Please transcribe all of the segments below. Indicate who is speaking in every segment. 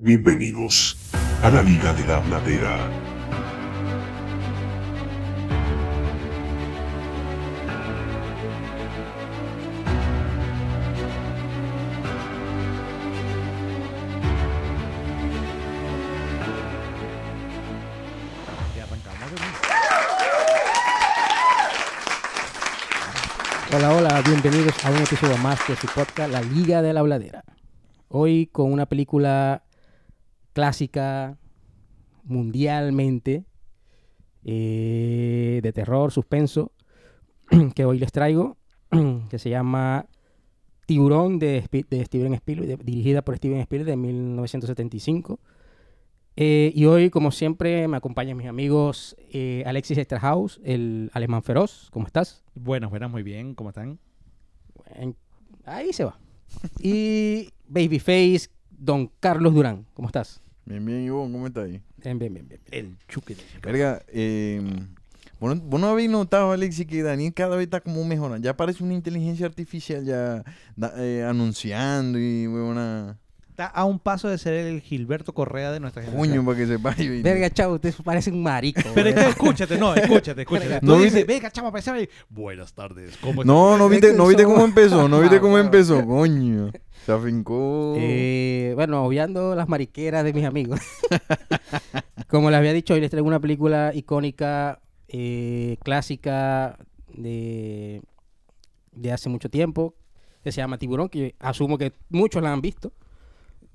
Speaker 1: Bienvenidos a la Liga de la Bladera.
Speaker 2: Hola, hola, bienvenidos a un episodio más de su podcast La Liga de la Habladera. Hoy con una película clásica mundialmente eh, de terror, suspenso, que hoy les traigo, que se llama Tiburón de, Steven Spielberg, de- dirigida por Steven Spielberg de 1975. Eh, y hoy, como siempre, me acompañan mis amigos eh, Alexis Esterhaus, el alemán feroz. ¿Cómo estás?
Speaker 3: Buenas, buenas, muy bien. ¿Cómo están?
Speaker 2: En- Ahí se va. Y Babyface, Don Carlos Durán. ¿Cómo estás?
Speaker 4: Bien, bien, Ivonne, ¿cómo estás ahí?
Speaker 2: Bien, bien, bien, bien.
Speaker 3: El chuque de
Speaker 4: Verga, eh, vos, no, vos no habéis notado, Alexi, que Daniel cada vez está como mejorando. Ya parece una inteligencia artificial ya da- eh, anunciando y una
Speaker 3: Está a un paso de ser el Gilberto Correa de nuestra generación.
Speaker 4: coño para que sepa. y-
Speaker 2: Verga, chavo, usted parece un marico.
Speaker 3: Pero es que
Speaker 2: ¿verdad?
Speaker 3: escúchate, no, escúchate, escúchate. Tú
Speaker 4: ¿No
Speaker 3: dices,
Speaker 4: viste?
Speaker 3: venga, chamo, pensaba y, Buenas tardes, ¿cómo
Speaker 4: No, no viste, no viste cómo empezó, no viste
Speaker 2: Ah,
Speaker 4: cómo
Speaker 2: bueno.
Speaker 4: empezó, coño. Se afincó.
Speaker 2: Eh, bueno, obviando las mariqueras de mis amigos. Como les había dicho, hoy les traigo una película icónica, eh, clásica de, de hace mucho tiempo, que se llama Tiburón, que asumo que muchos la han visto.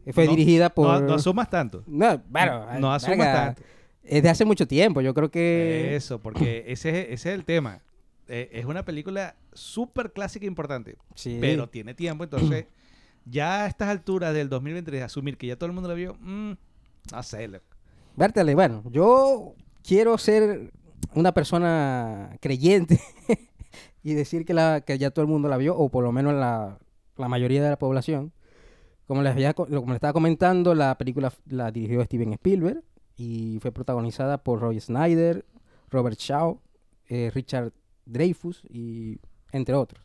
Speaker 2: Que Fue
Speaker 3: No,
Speaker 2: dirigida por...
Speaker 3: No, no asumas tanto.
Speaker 2: No, bueno,
Speaker 3: No asumas
Speaker 2: verga,
Speaker 3: tanto.
Speaker 2: Es de hace mucho tiempo, yo creo que...
Speaker 3: Eso, porque ese, es- ese es el tema. Eh, es una película súper clásica e importante,
Speaker 2: Sí.
Speaker 3: pero tiene tiempo, entonces ya a estas alturas del 2023 asumir que ya todo el mundo la vio, mm, no sé. loco.
Speaker 2: Vértale, bueno, yo quiero ser una persona creyente y decir que, la, que ya todo el mundo la vio, o por lo menos la, la mayoría de la población. Como les, había, co- como les estaba comentando, la película la dirigió Steven Spielberg y fue protagonizada por Roy Snyder, Robert Shaw, eh, Richard Dreyfus y entre otros.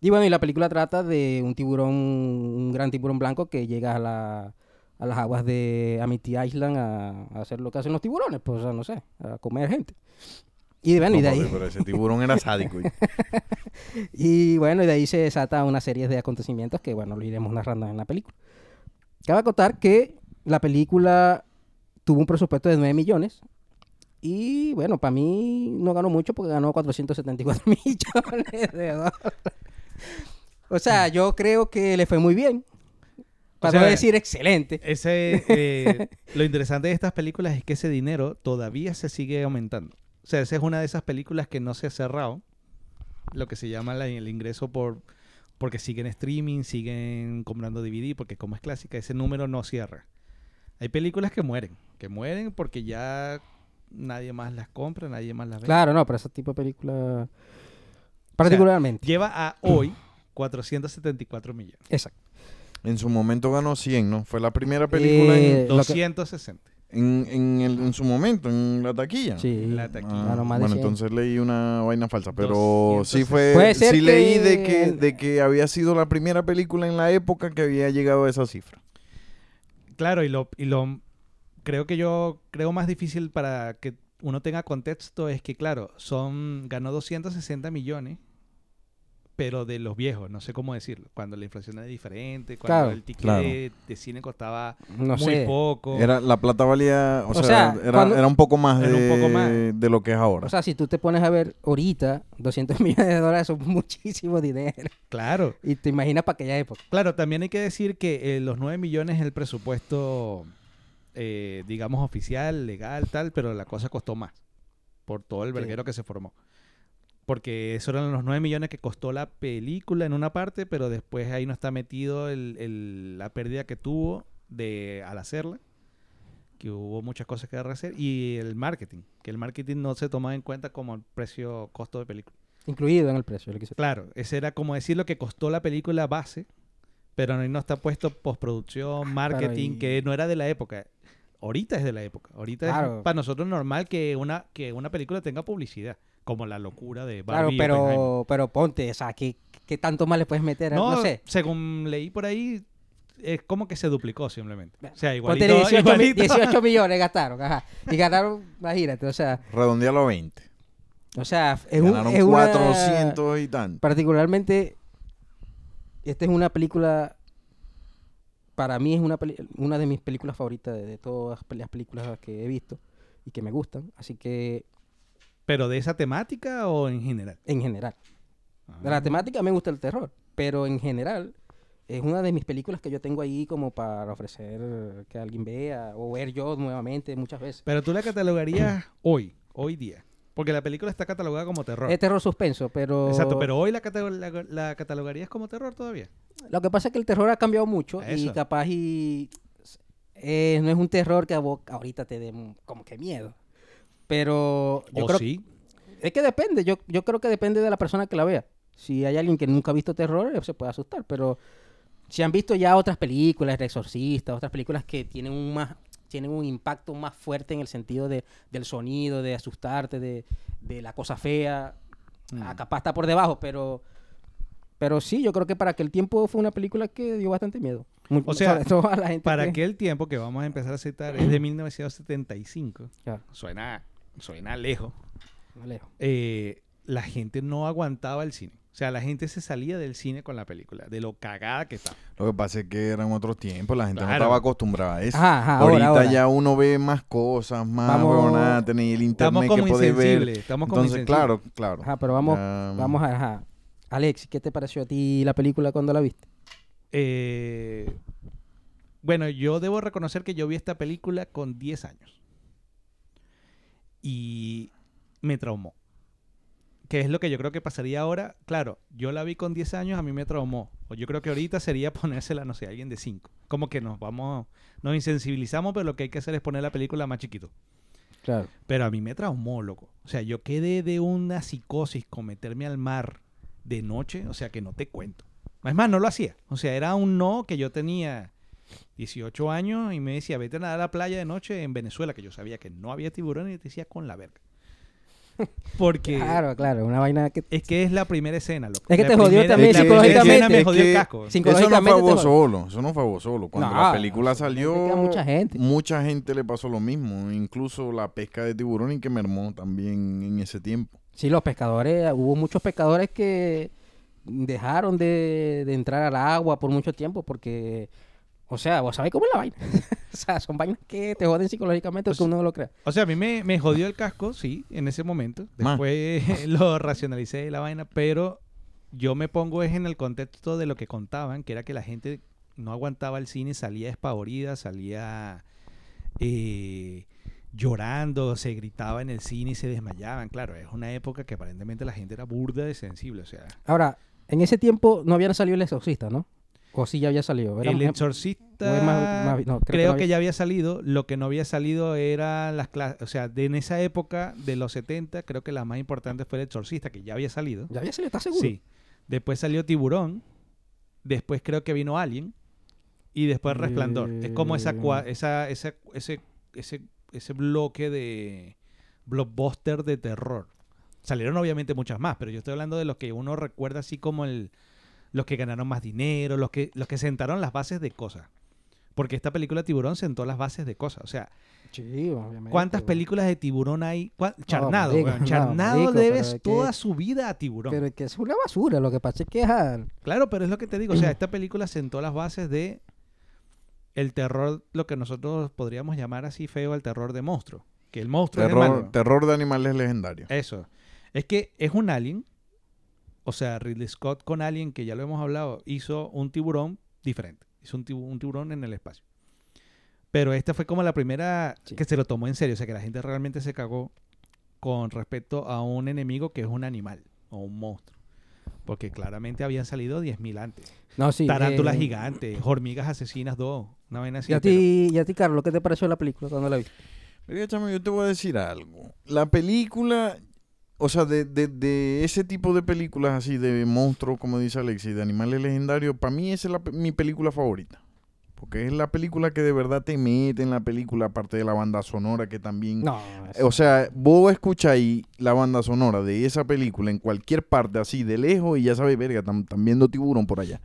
Speaker 2: Y bueno, y la película trata de un tiburón, un gran tiburón blanco que llega a, la, a las aguas de Amity Island a, a hacer lo que hacen los tiburones, pues, o sea, no sé, a comer gente. Y bueno, y de
Speaker 4: No,
Speaker 2: ahí...
Speaker 4: papi, pero ese tiburón era sádico. y-
Speaker 2: bueno, y de ahí se desata una serie de acontecimientos que, bueno, lo iremos narrando en la película. Cabe acotar que la película tuvo un presupuesto de 9 millones. Y bueno, para mí no ganó mucho porque ganó 474 millones de dólares. O sea, yo creo que le fue muy bien. Para
Speaker 3: sea,
Speaker 2: no decir excelente.
Speaker 3: Ese, eh, lo interesante de estas películas es que ese dinero todavía se sigue aumentando. O sea, esa es una de esas películas que no se ha cerrado. Lo que se llama la- el ingreso por porque siguen streaming, siguen comprando DVD, porque como es clásica, ese número no cierra. Hay películas que mueren, que mueren porque ya nadie más las compra, nadie más las ve.
Speaker 2: Claro, no, pero ese tipo de película... Particularmente.
Speaker 3: Lleva a hoy 474 millones.
Speaker 2: Exacto.
Speaker 4: En su momento ganó 100, ¿no? Fue la primera película
Speaker 2: Eh,
Speaker 4: en,
Speaker 2: lo que-
Speaker 3: 260.
Speaker 4: En, en el- en su momento, en la taquilla.
Speaker 2: Sí.
Speaker 3: La taquilla.
Speaker 4: Ah,
Speaker 2: de
Speaker 4: bueno,
Speaker 2: 100.
Speaker 4: entonces leí una vaina falsa, pero
Speaker 3: 260.
Speaker 4: sí fue, sí leí de
Speaker 2: que-
Speaker 4: que, de que había sido la primera película en la época que había llegado a esa cifra.
Speaker 3: Claro, y lo, y lo creo que yo creo más difícil para que uno tenga contexto es que, claro, son ganó 260 millones, pero de los viejos, no sé cómo decirlo, cuando la inflación era diferente, cuando
Speaker 2: Claro,
Speaker 3: el ticket
Speaker 4: claro.
Speaker 3: de, cine costaba
Speaker 2: No
Speaker 3: muy
Speaker 2: sé.
Speaker 3: poco.
Speaker 4: Era, la plata valía, o,
Speaker 2: O
Speaker 4: sea,
Speaker 2: sea,
Speaker 4: era,
Speaker 2: cuando-
Speaker 4: era un poco más,
Speaker 3: un
Speaker 4: de,
Speaker 3: poco más.
Speaker 4: de lo que es ahora.
Speaker 2: O sea, si tú te pones a ver ahorita, 200 millones de dólares son muchísimo dinero.
Speaker 3: Claro,
Speaker 2: Y te imaginas para aquella época.
Speaker 3: claro, también hay que decir que eh, los 9 millones es el presupuesto, eh, digamos, oficial, legal, tal, pero la cosa costó más por todo el
Speaker 2: Sí.
Speaker 3: verguero que se formó. Porque eso eran los 9 millones que costó la película en una parte, pero después ahí no está metido el- el- la pérdida que tuvo de al hacerla, que hubo muchas cosas que rehacer, y el marketing, que el marketing no se tomaba en cuenta como el precio costo de película.
Speaker 2: Incluido en el precio. lo que se-
Speaker 3: Claro, ese era como decir lo que costó la película base, pero ahí no está puesto postproducción, marketing,
Speaker 2: y-
Speaker 3: que no era de la época. Ahorita es de la época. Ahorita
Speaker 2: Claro.
Speaker 3: es para nosotros normal que una, que una película tenga publicidad, como la locura de
Speaker 2: Claro,
Speaker 3: Barbie Oppenheimer.
Speaker 2: pero, pero ponte, o sea, ¿qué, qué tanto más le puedes meter? a- No,
Speaker 3: No,
Speaker 2: sé.
Speaker 3: según leí por ahí, es como que se duplicó simplemente. O sea,
Speaker 2: Ponte
Speaker 3: igualito.
Speaker 2: 18, mi-
Speaker 3: igualito.
Speaker 2: 18 millones gastaron, ajá. Y ganaron, imagínate, o sea,
Speaker 4: Redondealo a 20.
Speaker 2: o sea, es, un,
Speaker 4: Ganaron
Speaker 2: es una-
Speaker 4: 400 y tanto.
Speaker 2: particularmente, esta es una película, para mí es una, una de mis películas favoritas de, de todas las películas que he visto y que me gustan, así que
Speaker 3: ¿Pero de esa temática o en general?
Speaker 2: en general. De la
Speaker 3: Ah.
Speaker 2: temática me gusta el terror, pero en general es una de mis películas que yo tengo ahí como para ofrecer que alguien vea o ver yo nuevamente muchas veces.
Speaker 3: Pero tú la catalogarías hoy, hoy día. Porque la película está catalogada como terror.
Speaker 2: Es terror suspenso, pero...
Speaker 3: Exacto, pero hoy la, la, la catalogarías como terror todavía.
Speaker 2: Lo que pasa es que el terror ha cambiado mucho y capaz y... eh, no es un terror que a vos ahorita te dé como que miedo. Pero yo
Speaker 3: o
Speaker 2: creo
Speaker 3: sí.
Speaker 2: es que depende, yo, yo creo que depende de la persona que la vea. Si hay alguien que nunca ha visto terror, eh, se puede asustar, pero si han visto ya otras películas, El Exorcista, otras películas que tienen un más tienen un impacto más fuerte en el sentido de, del sonido, de asustarte, de, de la cosa fea,
Speaker 3: Mm.
Speaker 2: ah, capaz está por debajo, pero pero sí, yo creo que para aquel tiempo fue una película que dio bastante miedo. Mu-
Speaker 3: O sea,
Speaker 2: sobre todo a la gente
Speaker 3: Para
Speaker 2: que-
Speaker 3: aquel tiempo que vamos a empezar a citar es de 1975.
Speaker 2: Claro,
Speaker 3: Suena, suena lejos.
Speaker 2: no lejos.
Speaker 3: Eh, la gente no aguantaba el cine. O sea, la gente se salía del cine con la película, de lo cagada que estaba.
Speaker 4: Lo que pasa es que eran otros tiempos, la gente no estaba acostumbrada a eso.
Speaker 2: Ajá, ajá,
Speaker 4: ahorita
Speaker 2: ahora, ahora.
Speaker 4: ya uno ve más cosas, más
Speaker 2: Vamos-
Speaker 4: huevonada, tenéis el
Speaker 3: Estamos
Speaker 4: internet
Speaker 3: como
Speaker 4: que podés ver.
Speaker 3: insensibles. Estamos como
Speaker 4: Entonces, claro, claro.
Speaker 2: Ajá, pero vamos,
Speaker 4: Ya,
Speaker 2: vamos a, ajá. Alex, ¿qué te pareció a ti la película cuando la viste?
Speaker 3: Eh, bueno, yo debo reconocer que yo vi esta película con 10 años. Y me traumó. Que es lo que yo creo que pasaría ahora. Claro, yo la vi con 10 años, a mí me traumó. O yo creo que ahorita sería ponérsela, no sé, a alguien de 5. Como que nos vamos, nos insensibilizamos, pero lo que hay que hacer es poner la película más chiquito.
Speaker 2: Claro.
Speaker 3: Pero a mí me traumó, loco. O sea, yo quedé de una psicosis con meterme al mar de noche, o sea, que no te cuento. Es más, no lo hacía. O sea, era un no que yo tenía 18 años y me decía, vete a nadar a la playa de noche en Venezuela, que yo sabía que no había tiburones y te decía con la verga. Porque
Speaker 2: Claro, claro, una vaina que...
Speaker 3: es que es la primera escena, loco.
Speaker 2: Es que
Speaker 3: La
Speaker 2: te jodió
Speaker 3: primera-
Speaker 2: también psicológicamente.
Speaker 3: me
Speaker 4: Es
Speaker 3: jodió el
Speaker 4: que-
Speaker 3: casco.
Speaker 2: Sin-
Speaker 4: Eso no fue vos solo, eso no fue a vos solo. Cuando
Speaker 2: No,
Speaker 4: la película
Speaker 2: eso le
Speaker 4: salió,
Speaker 2: mucha gente.
Speaker 4: mucha gente le pasó lo mismo. Incluso la pesca de tiburón y que mermó también en ese tiempo.
Speaker 2: Sí, los pescadores, hubo muchos pescadores que dejaron de, de entrar al agua por mucho tiempo porque, o sea, vos sabés cómo es la vaina. o sea, son vainas que te joden psicológicamente
Speaker 3: Pues-
Speaker 2: aunque uno no lo crea.
Speaker 3: O sea, a mí me, me jodió el casco, sí, en ese momento. Después lo racionalicé la vaina, pero yo me pongo es en el contexto de lo que contaban, que era que la gente no aguantaba el cine, salía despavorida, salía eh, llorando, se gritaba en el cine y se desmayaban. Claro, es una época que aparentemente la gente era burda de sensible, o sea...
Speaker 2: Ahora, en ese tiempo no había salido el exorcista, ¿no? O sí ya había salido. Era
Speaker 3: El exorcista
Speaker 2: o es más- más- no, creo que
Speaker 3: creo ya había salido. Lo que no había salido era las clases. O sea, de en esa época, de los 70, creo que la más importante fue el exorcista, que ya había salido.
Speaker 2: ya había salido, ¿estás seguro?
Speaker 3: Sí. Después salió Tiburón. Después creo que vino Alien. Y después Resplandor. Es como esa,
Speaker 2: Eh.
Speaker 3: esa, esa- ese, ese, ese bloque de blockbuster de terror. Salieron obviamente muchas más, pero yo estoy hablando de los que uno recuerda así como el, los que ganaron más dinero, los que, los que sentaron las bases de cosas. Porque esta película Tiburón sentó las bases de cosas. O sea,
Speaker 2: Sí, obviamente.
Speaker 3: ¿cuántas películas de Tiburón hay? ¿Cuán- Charnado,
Speaker 2: marico, no,
Speaker 3: Charnado
Speaker 2: marico,
Speaker 3: debes
Speaker 2: es que-
Speaker 3: toda su vida a Tiburón.
Speaker 2: Pero es que es una basura, lo que pasa es que... ah,
Speaker 3: Claro, pero es lo que te digo. O sea, esta película sentó las bases de el terror, lo que nosotros podríamos llamar así feo, el terror de monstruo. Que el monstruo es el
Speaker 4: Terror, terror de animales legendarios.
Speaker 3: Eso. Es que es un alien. O sea, Ridley Scott con Alien, que ya lo hemos hablado, hizo un tiburón diferente. Hizo un, tibu- un tiburón en el espacio. Pero esta fue como la primera
Speaker 2: Sí.
Speaker 3: que se lo tomó en serio. O sea, que la gente realmente se cagó con respecto a un enemigo que es un animal o un monstruo. Porque claramente habían salido 10.000 antes.
Speaker 2: No, sí.
Speaker 3: Tarántulas
Speaker 2: eh,
Speaker 3: gigantes, hormigas asesinas 2, una vaina así.
Speaker 2: Y a
Speaker 3: pero-
Speaker 2: ti, y a ti, Carlos, ¿qué te pareció la película cuando la viste?
Speaker 4: Yo te voy a decir algo. La película, o sea, de, de, de ese tipo de películas así, de monstruos, como dice Alexis, de animales legendarios, para mí esa es la mi película favorita. Porque es la película que de verdad te mete en la película, aparte de la banda sonora que también...
Speaker 2: No,
Speaker 4: Eh, O sea, vos escucháis la banda sonora de esa película en cualquier parte así de lejos y ya sabes, verga, están viendo tiburón por allá.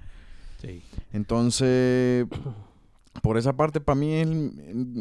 Speaker 3: Sí.
Speaker 4: Entonces, por esa parte, para mí es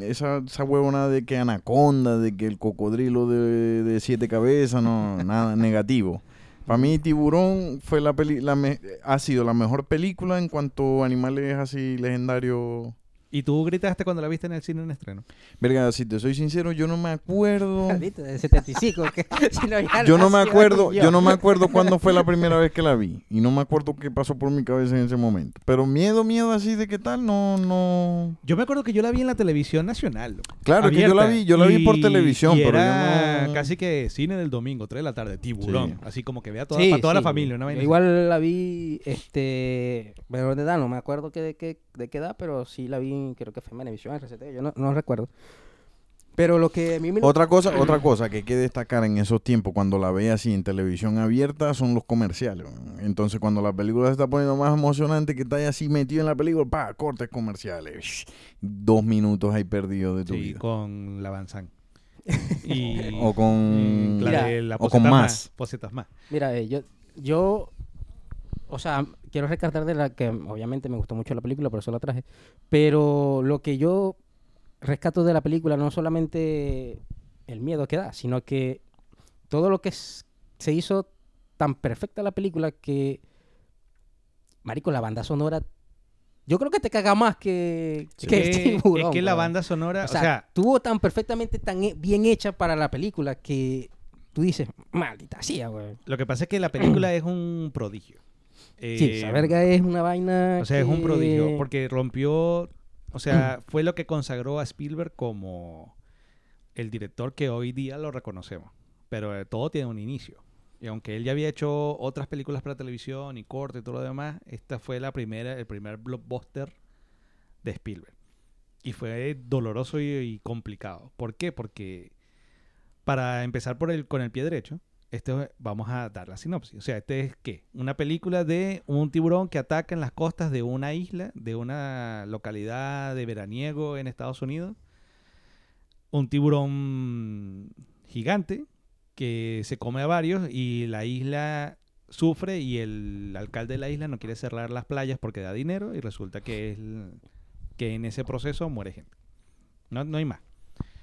Speaker 4: esa, esa huevona de que anaconda, de que el cocodrilo de, de siete cabezas, no, nada negativo. Para mí, Tiburón fue la peli la me- ha sido la mejor película en cuanto a animales así legendarios.
Speaker 3: ¿Y tú gritaste cuando la viste en el cine en estreno?
Speaker 4: Verga, si te soy sincero, yo no me acuerdo.
Speaker 2: De 75. que si no, ya
Speaker 4: Yo no me acuerdo,
Speaker 2: yo.
Speaker 4: yo no me acuerdo cuándo fue la primera vez que la vi. Y no me acuerdo qué pasó por mi cabeza en ese momento. Pero miedo, miedo así de qué tal, no, no.
Speaker 3: Yo me acuerdo que yo la vi en la televisión nacional. loco.
Speaker 4: Claro, es que yo la
Speaker 3: Abierta.
Speaker 4: vi, yo la vi por televisión,
Speaker 3: y
Speaker 4: pero
Speaker 3: era
Speaker 4: yo no.
Speaker 3: casi que cine del domingo, 3 de la tarde, tiburón.
Speaker 4: Sí.
Speaker 3: Así como que vea toda,
Speaker 2: Sí,
Speaker 3: para toda la familia. Una
Speaker 2: Yo
Speaker 3: vaina
Speaker 2: igual la vi, este, menor de edad, no me acuerdo que de, qué, de qué edad, pero sí la vi, creo que fue en Venevisión, RCT, yo no, no recuerdo. Pero lo que a mí me...
Speaker 4: Otra cosa, otra cosa que hay que destacar en esos tiempos cuando la ve así en televisión abierta son los comerciales. Entonces cuando la película se está poniendo más emocionante que estás así metido en la película, pa, cortes comerciales. Dos minutos ahí perdidos de tu
Speaker 3: Sí,
Speaker 4: vida.
Speaker 3: con la Banzán. y,
Speaker 4: O con-
Speaker 3: y la
Speaker 2: Mira,
Speaker 3: de la
Speaker 4: o con más.
Speaker 3: Posetas más.
Speaker 2: Mira, eh, yo, yo, o sea, quiero rescatar de la que obviamente me gustó mucho la película, por eso la traje, pero lo que yo rescato de la película no solamente el miedo que da, sino que todo lo que es- se hizo tan perfecta la película que, marico, la banda sonora, yo creo que te caga más que, que el
Speaker 3: Es que-
Speaker 2: tiburón,
Speaker 3: es que la banda sonora,
Speaker 2: O
Speaker 3: o
Speaker 2: sea,
Speaker 3: sea,
Speaker 2: estuvo tan perfectamente, tan he- bien hecha para la película que tú dices, maldita sea, güey.
Speaker 3: lo que pasa es que la película es un prodigio.
Speaker 2: Sí, esa
Speaker 3: Eh,
Speaker 2: verga es una vaina.
Speaker 3: O sea, es un prodigio, porque rompió, o sea, fue lo que consagró a Spielberg como el director que hoy día lo reconocemos. Pero eh, todo tiene un inicio. Y aunque él ya había hecho otras películas para televisión y corte y todo lo demás, esta fue la primera, el primer blockbuster de Spielberg. Y fue doloroso y, y complicado. ¿Por qué? Porque para empezar por el, con el pie derecho, este, vamos a dar la sinopsis. O sea, este es ¿qué? Una película de un tiburón que ataca en las costas de una isla, de una localidad de veraniego en Estados Unidos. Un tiburón gigante que se come a varios y la isla sufre y el alcalde de la isla no quiere cerrar las playas porque da dinero y resulta que, es que en ese proceso muere gente. No, no hay más.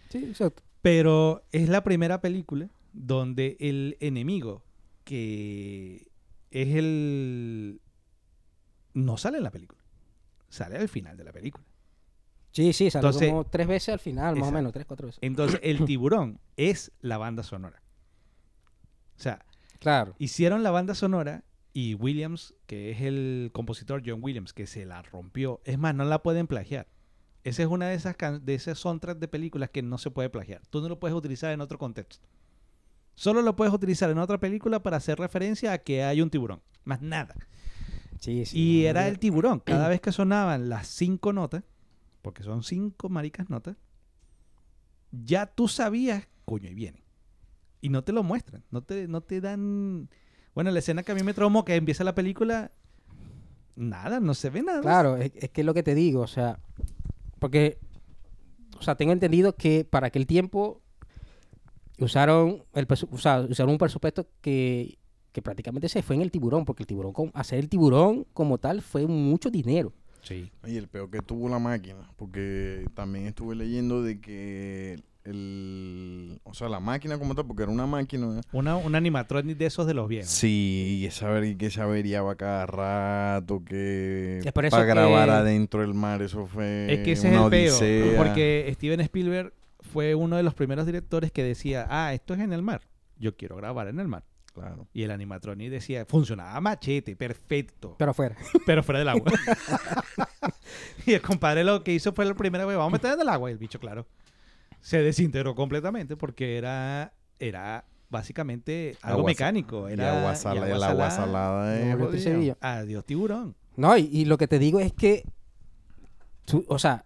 Speaker 2: Sí, exacto.
Speaker 3: Pero es la primera película donde el enemigo, que es el... no sale en la película. Sale al final de la película.
Speaker 2: Sí, sí, salió
Speaker 3: Entonces-
Speaker 2: como tres veces al final, más o menos, tres, cuatro veces.
Speaker 3: Entonces, el tiburón es la banda sonora. O sea,
Speaker 2: Claro.
Speaker 3: hicieron la banda sonora y Williams, que es el compositor John Williams, que se la rompió. Es más, no la pueden plagiar. Esa es una de esas can- de esas soundtracks de películas que no se puede plagiar. Tú no lo puedes utilizar en otro contexto. Solo lo puedes utilizar en otra película para hacer referencia a que hay un tiburón. Más nada.
Speaker 2: Sí, sí.
Speaker 3: Y
Speaker 2: no,
Speaker 3: era el tiburón. Cada vez que sonaban las cinco notas, porque son cinco maricas notas, ya tú sabías, coño, y viene. Y no te lo muestran. No te, no te dan. Bueno, la escena que a mí me traumó, que empieza la película, nada, no se ve nada.
Speaker 2: Claro, es, es que es lo que te digo, o sea, porque, o sea, tengo entendido que para aquel tiempo usaron, el, o sea, usaron un presupuesto que, que prácticamente se fue en el tiburón, porque el tiburón, hacer el tiburón como tal fue mucho dinero.
Speaker 3: Sí.
Speaker 4: Y el peor que tuvo la máquina, porque también estuve leyendo de que el, o sea, la máquina como tal, porque era una máquina.
Speaker 3: Una, un animatronic de esos de los viejos.
Speaker 4: Sí, y esa ver- que se averiaba cada rato, que
Speaker 2: Es por eso
Speaker 4: para grabar
Speaker 2: que-
Speaker 4: adentro del mar, eso fue
Speaker 3: Es que ese
Speaker 4: una
Speaker 3: es el peo.
Speaker 4: odisea.
Speaker 3: Porque Steven Spielberg fue uno de los primeros directores que decía, ah, esto es en el mar. Yo quiero grabar en el mar.
Speaker 4: Claro.
Speaker 3: Y el animatronic decía, funcionaba machete, perfecto.
Speaker 2: Pero afuera.
Speaker 3: pero fuera del agua. y el compadre lo que hizo fue la primera vez, vamos a meter en el agua. Y el bicho, claro, se desintegró completamente porque era, era básicamente algo
Speaker 4: Agua
Speaker 3: mecánico.
Speaker 4: Y
Speaker 3: Era
Speaker 4: agua
Speaker 3: y
Speaker 4: sala-
Speaker 3: agua
Speaker 4: el agua
Speaker 3: salada.
Speaker 4: salada
Speaker 2: No. Sevilla.
Speaker 3: Adiós, tiburón.
Speaker 2: No, y, y lo que te digo es que, tú- o sea,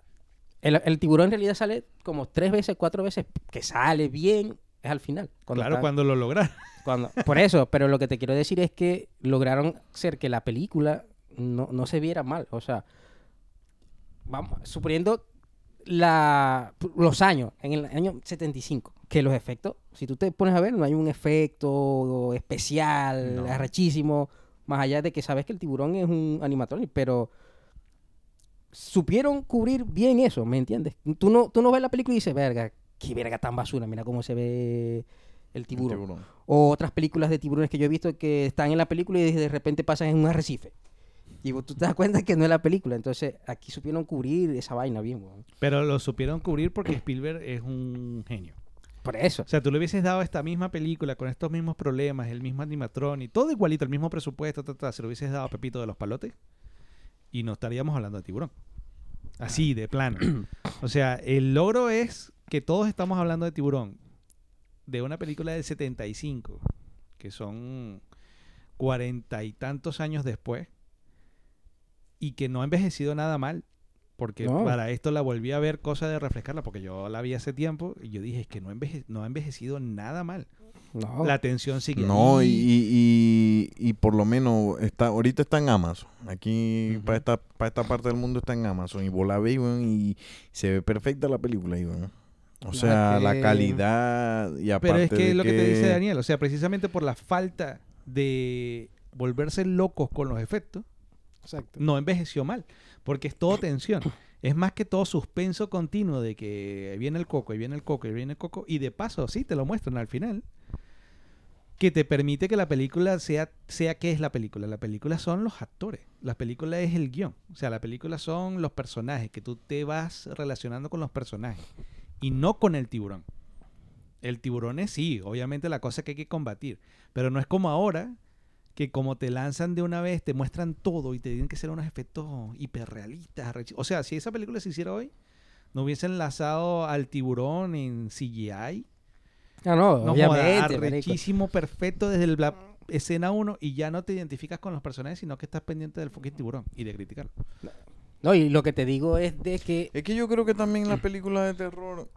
Speaker 2: el, el tiburón en realidad sale como tres veces, cuatro veces, que sale bien, es al final. cuando
Speaker 3: claro,
Speaker 2: está-
Speaker 3: cuando lo lograron.
Speaker 2: Cuando, por eso, pero lo que te quiero decir es que lograron hacer que la película no, no se viera mal. O sea, vamos, suponiendo la, los años, en el año 75, que los efectos, si tú te pones a ver, no hay un efecto especial,
Speaker 3: No.
Speaker 2: arrechísimo, Más allá de que sabes que el tiburón es un animatronic, pero supieron cubrir bien eso, ¿me entiendes? Tú no, tú no ves la película y dices, verga, qué verga tan basura, mira cómo se ve el
Speaker 4: El
Speaker 2: tiburón. O otras películas de tiburones que yo he visto que están en la película y de repente pasan en un arrecife. Y vos- tú te das cuenta que no es la película. Entonces, aquí supieron cubrir esa vaina bien, weón.
Speaker 3: Pero lo supieron cubrir porque Spielberg es un genio.
Speaker 2: Por eso.
Speaker 3: O sea, tú le hubieses dado esta misma película con estos mismos problemas, el mismo animatrón y todo igualito, el mismo presupuesto, ta, ta, se lo hubieses dado a Pepito de los Palotes y no estaríamos hablando de tiburón. Así, de plano. O sea, el logro es que todos estamos hablando de tiburón, de una película del 75, que son cuarenta y tantos años después, y que no ha envejecido nada mal. Porque
Speaker 2: No.
Speaker 3: para esto la volví a ver, cosa de refrescarla, porque yo la vi hace tiempo y yo dije, es que no, enveje- no ha envejecido nada mal.
Speaker 2: No.
Speaker 3: La tensión sigue
Speaker 4: No, y, y, y- y por lo menos está, ahorita está en Amazon. Aquí para esta, para esta parte del mundo está en Amazon. Y vos la ves, y se ve perfecta la película weón. O sea, la
Speaker 2: que-
Speaker 4: calidad y aparte
Speaker 3: Pero es que
Speaker 4: de
Speaker 3: es lo que... te dice Daniel, o sea, precisamente por la falta de volverse locos con los efectos,
Speaker 2: Exacto.
Speaker 3: no envejeció mal, porque es todo tensión. Es más que todo suspenso continuo de que viene el coco, y viene el coco, y viene el coco, y de paso, sí, te lo muestran al final, que te permite que la película sea, sea qué es la película. La película son los actores, la película es el guion, o sea, la película son los personajes, que tú te vas relacionando con los personajes, y no con el tiburón. El tiburón es sí, obviamente la cosa que hay que combatir, pero no es como ahora, que como te lanzan de una vez, te muestran todo y te tienen que ser unos efectos hiperrealistas. O sea, si esa película se hiciera hoy, no hubiesen lanzado al tiburón en CGI.
Speaker 2: Ah, no,
Speaker 3: No
Speaker 2: obviamente.
Speaker 3: joda,
Speaker 2: marico.
Speaker 3: arrechísimo, perfecto desde el- escena 1 y ya no te identificas con los personajes, sino que estás pendiente del fucking tiburón y de criticarlo.
Speaker 2: No, y lo que te digo es de que
Speaker 4: Es que yo creo que también las películas de terror,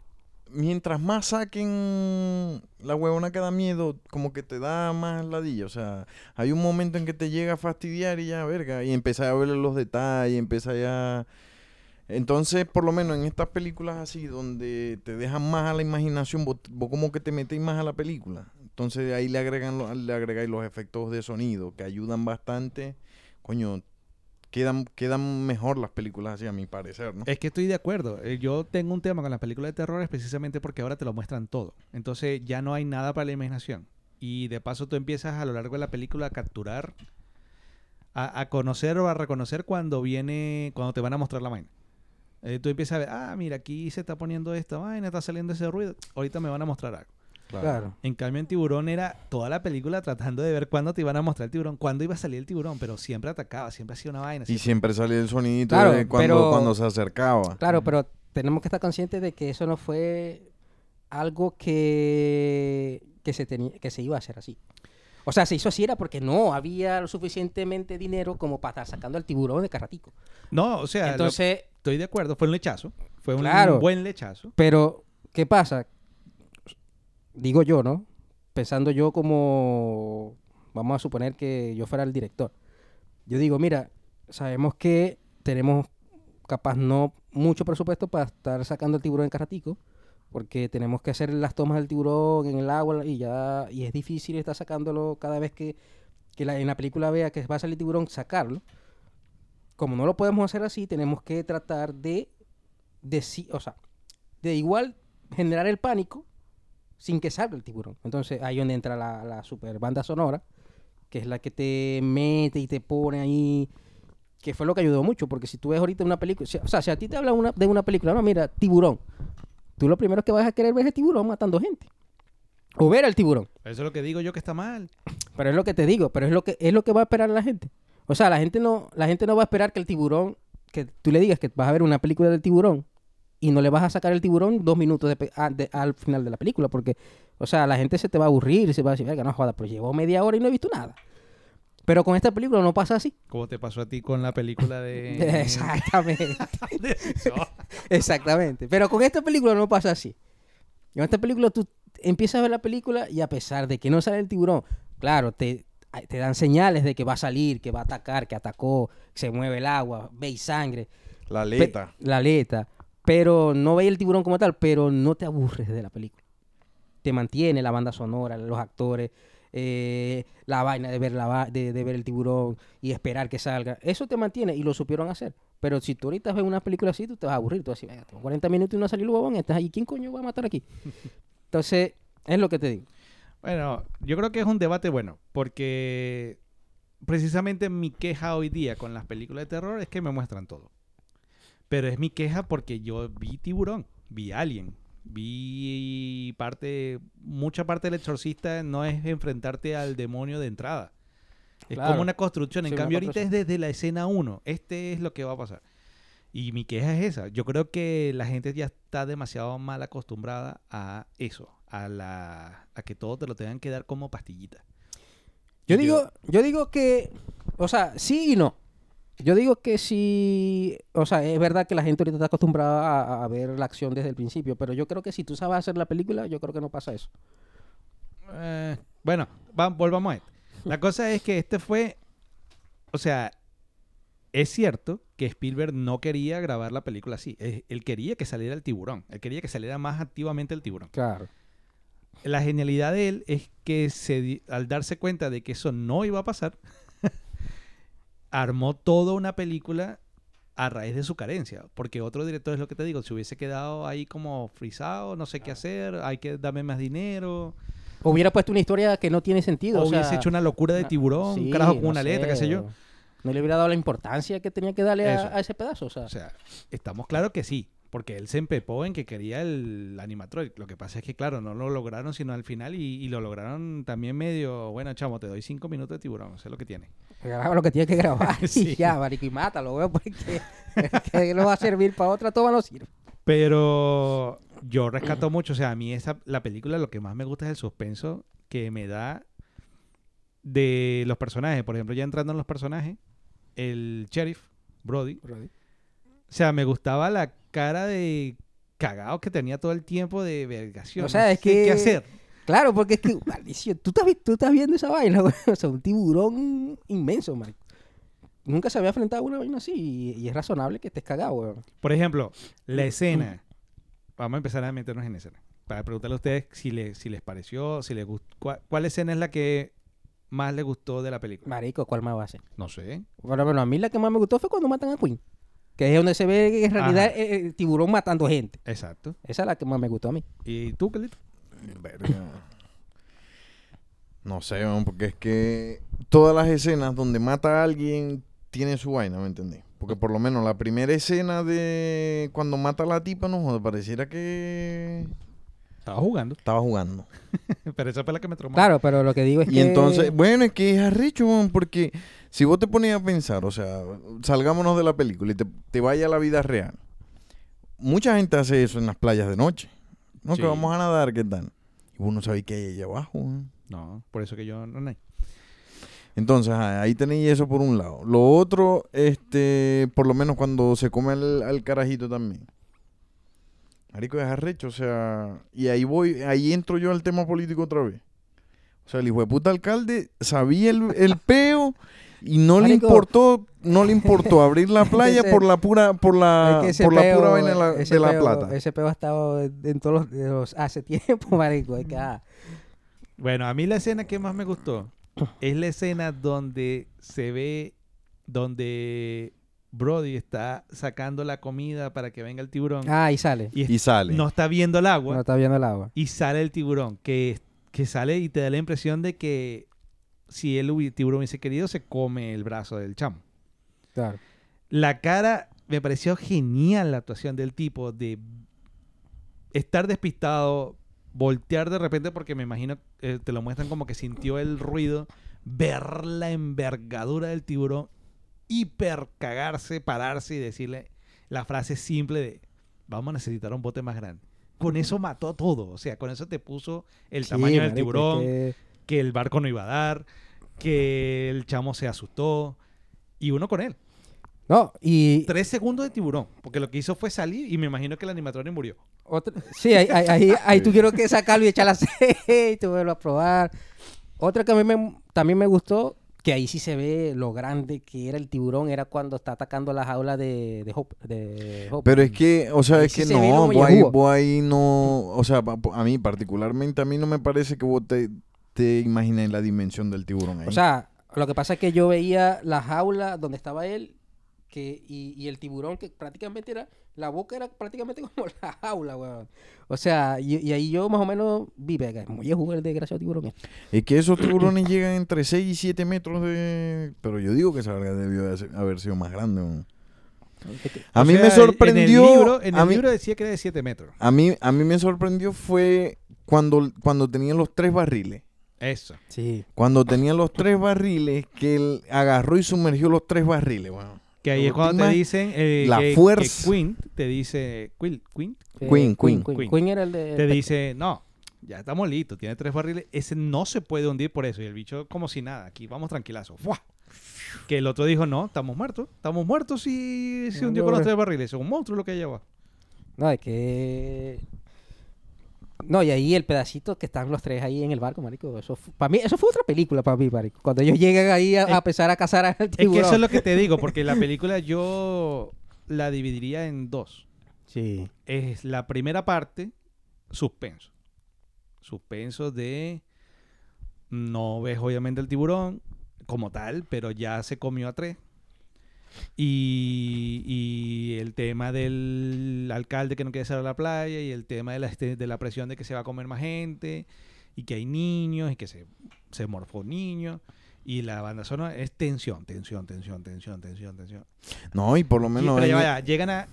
Speaker 4: mientras más saquen la huevona que da miedo, como que te da más ladilla. O sea, hay un momento en que te llega a fastidiar y ya, verga, y empezás a ver los detalles, empezás ya... Entonces, por lo menos en estas películas así, donde te dejan más a la imaginación, vos, vos como que te metes más a la película. Entonces ahí le agregan lo- le agregáis los efectos de sonido, que ayudan bastante. Coño, quedan, quedan mejor las películas así, a mi parecer, ¿no?
Speaker 3: Es que estoy de acuerdo. Eh, Yo tengo un tema con las películas de terror es precisamente porque ahora te lo muestran todo. Entonces ya no hay nada para la imaginación. Y de paso tú empiezas a lo largo de la película a capturar, a, a conocer o a reconocer cuando viene, cuando te van a mostrar la vaina. Eh, tú empiezas a ver, ah, mira, aquí se está poniendo esta vaina, está saliendo ese ruido. Ahorita me van a mostrar algo.
Speaker 2: Claro.
Speaker 3: En cambio, en Tiburón era toda la película tratando de ver cuándo te iban a mostrar el tiburón, cuándo iba a salir el tiburón, pero siempre atacaba, siempre hacía una vaina.
Speaker 4: Y
Speaker 3: siempre-
Speaker 4: salía el sonidito
Speaker 2: Claro,
Speaker 4: de cuando,
Speaker 2: pero-
Speaker 4: cuando se acercaba.
Speaker 2: Claro, pero tenemos que estar conscientes de que eso no fue algo que, que, se tenía, que se iba a hacer así. O sea, se hizo así era porque no había lo suficientemente dinero como para estar sacando al tiburón de carratico.
Speaker 3: No, o sea, lo-
Speaker 2: Entonces,
Speaker 3: estoy de acuerdo, fue un lechazo. Fue un
Speaker 2: Claro.
Speaker 3: buen lechazo.
Speaker 2: pero, ¿qué pasa? Digo yo, ¿no? Pensando yo como, vamos a suponer que yo fuera el director. Yo digo, mira, sabemos que tenemos capaz no mucho presupuesto para estar sacando el tiburón en carratico, porque tenemos que hacer las tomas del tiburón en el agua y ya y es difícil estar sacándolo cada vez que, que en la película vea que va a salir tiburón, sacarlo. Como no lo podemos hacer así, tenemos que tratar de, de o sea, de igual generar el pánico sin que salga el tiburón. Entonces ahí donde entra la, la super banda sonora, que es la que te mete y te pone ahí, que fue lo que ayudó mucho, porque si tú ves ahorita una película, si- o sea, si a ti te hablan una, de una película, no, mira, tiburón, tú lo primero que vas a querer ver es el tiburón matando gente. O ver al tiburón.
Speaker 3: Eso es lo que digo yo que está mal.
Speaker 2: Pero es lo que te digo, pero es lo que es lo que va a esperar la gente. O sea, la gente no la gente no va a esperar que el tiburón que tú le digas que vas a ver una película del tiburón y no le vas a sacar el tiburón dos minutos de pe- a- de- al final de la película porque o sea, la gente se te va a aburrir, se va a decir, "Verga, no joda, pero llevo media hora y no he visto nada." Pero con esta película no pasa así.
Speaker 3: Como te pasó a ti con la película de...
Speaker 2: Exactamente. Exactamente. Pero con esta película no pasa así. Con esta película tú empiezas a ver la película y a pesar de que no sale el tiburón, claro, te, te dan señales de que va a salir, que va a atacar, que atacó, que se mueve el agua, veis sangre.
Speaker 4: La
Speaker 2: Pe-
Speaker 4: aleta.
Speaker 2: la aleta. Pero no veis el tiburón como tal, pero no te aburres de la película. Te mantiene la banda sonora, los actores. eh, la vaina de ver, la, va- de, de ver el tiburón y esperar que salga. Eso te mantiene y lo supieron hacer. Pero si tú ahorita ves una película así, tú te vas a aburrir. Tú vas a decir, "Venga, tengo 40 minutos y no salió el huevón. Estás ahí, ¿quién coño va a matar aquí? Entonces, es lo que te digo.
Speaker 3: Bueno, yo creo que es un debate bueno, porque precisamente mi queja hoy día con las películas de terror es que me muestran todo. Pero es mi queja porque yo vi Tiburón, vi Alien, vi parte, mucha parte del exorcista no es enfrentarte al demonio de entrada. Es
Speaker 2: Claro.
Speaker 3: como una construcción. En
Speaker 2: Sí,
Speaker 3: cambio, ahorita es desde la escena 1. Este es lo que va a pasar. Y mi queja es esa. Yo creo que la gente ya está demasiado mal acostumbrada a eso, a la a que todo te lo tengan que dar como pastillita.
Speaker 2: Yo
Speaker 3: Yo-
Speaker 2: digo, yo digo que, o sea, sí y no. Yo digo que sí, o sea, es verdad que la gente ahorita está acostumbrada a, a ver la acción desde el principio, pero yo creo que si tú sabes hacer la película, yo creo que no pasa eso.
Speaker 3: Eh, bueno, va- volvamos a esto. La cosa es que este fue, o sea, es cierto que Spielberg no quería grabar la película así. Él, él quería que saliera el tiburón. Él quería que saliera más activamente el tiburón.
Speaker 2: Claro.
Speaker 3: La genialidad de él es que se, al darse cuenta de que eso no iba a pasar, armó toda una película a raíz de su carencia. Porque otro director es lo que te digo, si hubiese quedado ahí como frisado, no sé qué hacer, hay que darme más dinero,
Speaker 2: Hubiera puesto una historia que no tiene sentido.
Speaker 3: o
Speaker 2: o sea,
Speaker 3: hubiese hecho una locura de tiburón, un
Speaker 2: sí,
Speaker 3: carajo con
Speaker 2: no
Speaker 3: una aleta, qué sé yo.
Speaker 2: No le hubiera dado la importancia que tenía que darle a, ese pedazo. O sea,
Speaker 3: O sea, estamos claros que sí, porque él se empepó en que quería el animatronic. Lo que pasa es que, claro, no lo lograron sino al final y, y lo lograron también medio, bueno, chamo, te doy cinco minutos de tiburón, es lo que tiene.
Speaker 2: graba lo que tiene que grabar
Speaker 3: Sí.
Speaker 2: y ya, marico, y mátalo, weón, porque que no va a servir para otra toma, no sirve.
Speaker 3: Pero yo rescato mucho, o sea, a mí esa, la película lo que más me gusta es el suspenso que me da de los personajes. Por ejemplo, ya entrando en los personajes, el sheriff, Brody, o sea, me gustaba la cara de cagado que tenía todo el tiempo de vergación.
Speaker 2: O sea, es que-
Speaker 3: ¿Qué hacer?
Speaker 2: Claro, porque es que, maldición, tú estás, vi- tú estás viendo esa vaina, güey. O sea, un tiburón inmenso, marico. Nunca se había enfrentado a una vaina así y, y es razonable que estés cagado, güey.
Speaker 3: Por ejemplo, la escena. Vamos a empezar a meternos en escena. Para preguntarle a ustedes si, le- si les pareció, si les gustó. ¿cuál, cuál escena es la que más les gustó de la película?
Speaker 2: Marico, ¿cuál más va a ser?
Speaker 3: No sé.
Speaker 2: Bueno, bueno, a mí la que más me gustó fue cuando matan a Queen. Que es donde se ve en realidad
Speaker 3: Ajá.
Speaker 2: el, el tiburón matando gente.
Speaker 3: Exacto.
Speaker 2: Esa es la que más me gustó a mí.
Speaker 3: ¿Y tú?
Speaker 4: Verga. No sé, porque es que todas las escenas donde mata a alguien tienen su vaina, ¿me entendés? Porque por lo menos la primera escena de cuando mata a la tipa, no joder, pareciera que
Speaker 3: Estaba jugando.
Speaker 4: estaba jugando.
Speaker 3: Pero esa fue la que me traumó.
Speaker 2: Claro, pero lo que digo es
Speaker 4: Y
Speaker 2: que...
Speaker 4: entonces, bueno, es que es arrecho, weón, porque si vos te ponías a pensar, o sea, salgámonos de la película y te, te vaya a la vida real. Mucha gente hace eso en las playas de noche. No,
Speaker 3: Sí.
Speaker 4: que vamos a nadar, ¿qué tal? Y vos no sabés qué hay allá abajo.
Speaker 3: No, por eso que yo no. no.
Speaker 4: Entonces, ajá, ahí tenéis eso por un lado. Lo otro, este, por lo menos cuando se come al, al carajito también. Marico, es arrecho, o sea, y ahí voy, ahí entro yo al tema político otra vez. O sea, el hijo de puta alcalde sabía el, el peo y no le importó, no le importó abrir la playa
Speaker 2: Ese-
Speaker 4: por la pura, por la,
Speaker 2: Es que
Speaker 4: por la
Speaker 2: peo-
Speaker 4: pura vaina de la,
Speaker 2: ese
Speaker 4: de la
Speaker 2: peo-
Speaker 4: plata.
Speaker 2: Ese peo ha estado en todos los, hace tiempo, marico. Es que, ah,
Speaker 3: Bueno, a mí la escena que más me gustó es la escena donde se ve, donde Brody está sacando la comida para que venga el tiburón.
Speaker 2: ah, y sale.
Speaker 3: y
Speaker 4: Y sale.
Speaker 3: no está viendo el agua.
Speaker 2: No está viendo el agua.
Speaker 3: y sale el tiburón, que, que sale y te da la impresión de que si el tiburón hubiese querido, se come el brazo del chamo.
Speaker 2: Claro.
Speaker 3: La cara, me pareció genial la actuación del tipo de estar despistado, voltear de repente, porque me imagino, eh, te lo muestran como que sintió el ruido, ver la envergadura del tiburón, hiper cagarse, pararse y decirle la frase simple de, vamos a necesitar un bote más grande. Con eso mató todo, o sea, con eso te puso el
Speaker 2: Sí,
Speaker 3: tamaño del tiburón,
Speaker 2: que-
Speaker 3: que el barco no iba a dar, que el chamo se asustó, y uno con él.
Speaker 2: No, y
Speaker 3: Tres segundos de tiburón, porque lo que hizo fue salir y me imagino que el animatronic murió.
Speaker 2: otra, sí, ahí, ahí, ahí, ahí tú quiero que sacarlo y echarle aceite, volverlo a probar. Otra que a mí me- también me gustó, que ahí sí se ve lo grande que era el tiburón, era cuando está atacando la jaula de, de Hope. De Hope.
Speaker 4: Pero es que, o sea,
Speaker 2: Ahí
Speaker 4: es
Speaker 2: sí
Speaker 4: que
Speaker 2: se
Speaker 4: no,
Speaker 2: lo
Speaker 4: vos ahí,
Speaker 2: mollejudo.
Speaker 4: vos ahí no, o sea, a mí particularmente, a mí no me parece que vos te, te imaginas la dimensión del tiburón ahí.
Speaker 2: O sea, lo que pasa es que yo veía la jaula donde estaba él que, y, y el tiburón que prácticamente era, la boca era prácticamente como la jaula, weón. O sea, y, y ahí yo más o menos vi, venga, muy jugar el desgraciado tiburón. este.
Speaker 4: es que esos tiburones llegan entre 6 y 7 metros de... Pero yo digo que esa verga debió de ser- haber sido más grande. weón. A
Speaker 3: O
Speaker 4: mí
Speaker 3: sea,
Speaker 4: me
Speaker 3: en-
Speaker 4: sorprendió...
Speaker 3: En el libro, en
Speaker 4: a
Speaker 3: el
Speaker 4: mí-
Speaker 3: libro decía que era de 7 metros.
Speaker 4: A mí, a mí me sorprendió fue cuando, cuando tenían los tres barriles.
Speaker 3: Eso.
Speaker 2: Sí.
Speaker 4: Cuando tenían los tres barriles, que él agarró y sumergió los tres barriles, weón.
Speaker 3: Que ahí es cuando
Speaker 4: te
Speaker 3: dicen eh,
Speaker 4: la
Speaker 3: que, que
Speaker 4: fuerza.
Speaker 3: Queen te dice... Queen, Queen
Speaker 2: Eh,
Speaker 4: Queen, Queen.
Speaker 2: Queen.
Speaker 3: Queen.
Speaker 2: era el de...
Speaker 3: te dice, no, ya estamos listos, tiene tres barriles, ese no se puede hundir por eso. Y el bicho como si nada, aquí vamos tranquilazo. ¡Fua! Que el otro dijo, no, estamos muertos, estamos muertos si se hundió con los tres barriles. Es un monstruo lo que lleva.
Speaker 2: No, es que... No, y ahí el pedacito que están los tres ahí en el barco, marico. Eso para mí, eso fue otra película para mí, marico. Cuando ellos llegan ahí a, a
Speaker 3: Es-
Speaker 2: empezar a cazar al
Speaker 3: Es
Speaker 2: tiburón.
Speaker 3: que eso es lo que te digo, porque la película yo la dividiría en dos.
Speaker 2: Sí.
Speaker 3: Es la primera parte, suspenso. Suspenso de... No ves obviamente el tiburón como tal, pero ya se comió a tres. Y, y el tema del alcalde que no quiere salir a la playa y el tema de la, este- de la presión de que se va a comer más gente y que hay niños y que se, se morfó niños. Y la banda sonora es tensión, tensión, tensión, tensión, tensión, tensión.
Speaker 4: No, y por lo
Speaker 3: Sí,
Speaker 4: menos...
Speaker 3: pero vaya, llegan a.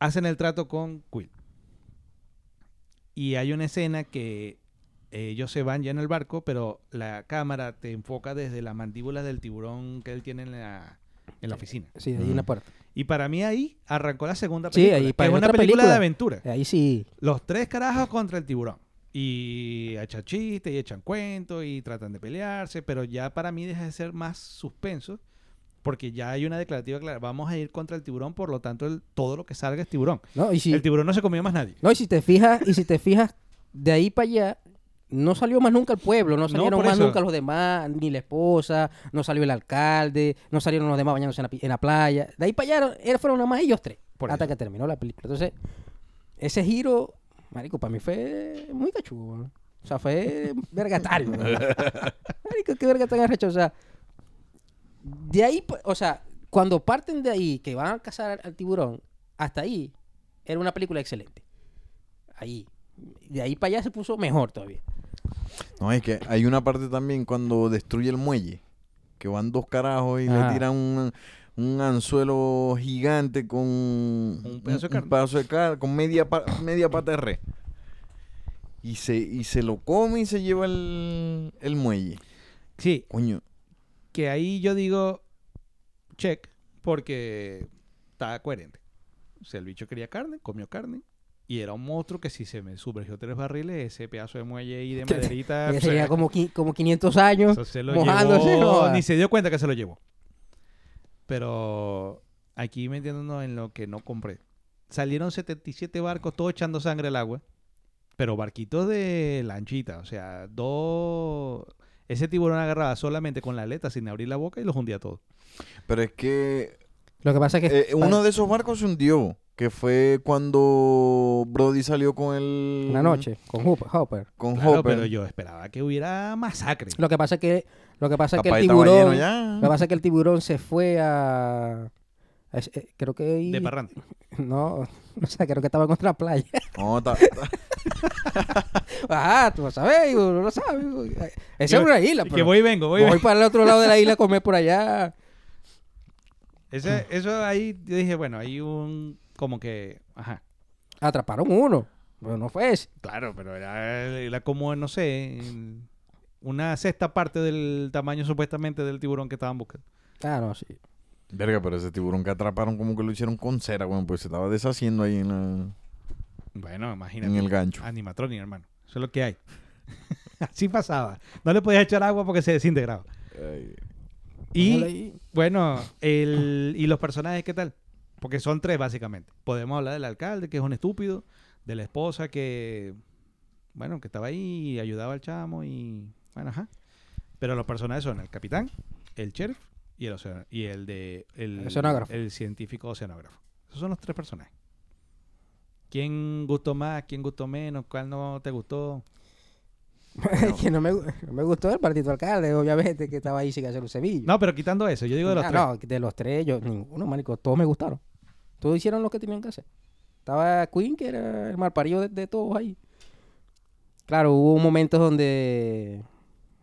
Speaker 3: Hacen el trato con Quill. Y hay una escena que ellos se van ya en el barco, pero la cámara te enfoca desde las mandíbulas del tiburón que él tiene en la, en la oficina.
Speaker 2: Sí, ahí en la
Speaker 4: Mm.
Speaker 2: puerta.
Speaker 3: Y para mí ahí arrancó la segunda
Speaker 2: Sí,
Speaker 3: película.
Speaker 2: ahí
Speaker 3: que
Speaker 2: para
Speaker 3: es una película. de aventura.
Speaker 2: Ahí sí.
Speaker 3: Los tres carajos contra el tiburón. Y echan chistes y echan cuentos y tratan de pelearse, pero ya para mí deja de ser más suspenso porque ya hay una declarativa clara. Vamos a ir contra el tiburón, por lo tanto el- todo lo que salga es tiburón.
Speaker 2: No, y si,
Speaker 3: El tiburón no se comió más nadie.
Speaker 2: no, y si te fijas, y si te fijas, de ahí para allá, no salió más nunca el pueblo, no salieron más
Speaker 3: eso.
Speaker 2: nunca los demás, ni la esposa, no salió el alcalde, no salieron los demás bañándose en la, pi- en la playa. De ahí para allá fueron nada más ellos tres,
Speaker 3: Por
Speaker 2: hasta
Speaker 3: eso.
Speaker 2: que terminó la película. Entonces, ese giro, marico, para mí fue muy cachudo. ¿no? O sea, fue vergatario. ¿no? marico, qué verga tan arrecho. O sea, de ahí, pa- o sea, cuando parten de ahí, que van a cazar al tiburón, hasta ahí, era una película excelente. Ahí. De ahí para allá se puso mejor todavía.
Speaker 4: No, es que hay una parte también cuando destruye el muelle, que van dos carajos y
Speaker 2: Ajá.
Speaker 4: le tiran un, un anzuelo gigante con un,
Speaker 3: pedazo de carne.
Speaker 4: pedazo de carne, con media, pa- media pata de res. Y se, y se lo come y se lleva el, el muelle.
Speaker 3: Sí,
Speaker 4: Coño,
Speaker 3: que ahí yo digo check porque está coherente. O sea, el bicho quería carne, comió carne. Y era un monstruo que si se me sumergió tres barriles, ese pedazo de muelle y de maderita... Sea,
Speaker 2: tenía como, qui- como 500 años.
Speaker 3: Eso se lo
Speaker 2: mojándose,
Speaker 3: llevó,
Speaker 2: ¿no?
Speaker 3: ni se dio cuenta que se lo llevó. Pero aquí metiéndonos en lo que no compré. Salieron 77 barcos, todos echando sangre al agua. Pero barquitos de lanchita, o sea, dos... Ese tiburón agarraba solamente con la aleta sin abrir la boca y los hundía todos.
Speaker 4: pero es que
Speaker 2: Lo que pasa es que
Speaker 4: eh, uno de esos barcos se hundió, que fue cuando Brody salió con el...
Speaker 2: una noche con. Hopper.
Speaker 4: Con
Speaker 3: Claro,
Speaker 4: Hopper.
Speaker 3: pero yo esperaba que hubiera masacre.
Speaker 2: Lo que pasa es que lo que pasa es que el tiburón,
Speaker 4: ya.
Speaker 2: lo que pasa es que el tiburón se fue a, a ese- eh, creo que ahí-
Speaker 3: De parrante.
Speaker 2: no, o sea, creo que estaba en otra playa.
Speaker 4: No, ta-
Speaker 2: Ah, tú lo sabes, uno lo sabe. Esa es una isla,
Speaker 3: Que
Speaker 2: pero
Speaker 3: voy y vengo, voy y
Speaker 2: voy para el otro lado de la isla a comer por allá.
Speaker 3: Ese- eso ahí, yo dije, bueno, hay un... Como que... Ajá.
Speaker 2: Atraparon uno, pero no fue ese.
Speaker 3: Claro, pero era, era como, no sé, una sexta parte del tamaño supuestamente del tiburón que estaban buscando.
Speaker 2: Ah, no, sí.
Speaker 4: Verga, pero ese tiburón que atraparon como que lo hicieron con cera, bueno, pues se estaba deshaciendo ahí en, la-
Speaker 3: Bueno, imagínate.
Speaker 4: en el gancho.
Speaker 3: Animatronic, hermano. Eso es lo que hay. Así pasaba. No le podías echar agua porque se desintegraba.
Speaker 4: Ay,
Speaker 3: Y. bueno, el, y los personajes, ¿qué tal? Porque son tres, básicamente. Podemos hablar del alcalde, que es un estúpido. De la esposa, que, bueno, que estaba ahí y ayudaba al chamo y, bueno, ajá. Pero los personajes son el capitán, el sheriff y el, y el de... El,
Speaker 2: Oceanógrafo.
Speaker 3: El científico oceanógrafo. Esos son los tres personajes. ¿Quién gustó más? ¿Quién gustó menos? ¿Cuál no te gustó?
Speaker 2: que no me, no me gustó el partido alcalde, obviamente, que estaba ahí sin hacer un cebillo.
Speaker 3: No, pero quitando eso, yo digo de los
Speaker 2: Ah,
Speaker 3: tres.
Speaker 2: no, de los tres, yo, ninguno, marico, todos me gustaron. Todos hicieron lo que tenían que hacer. Estaba Queen, que era el malparido de, de todos ahí. Claro, hubo momentos donde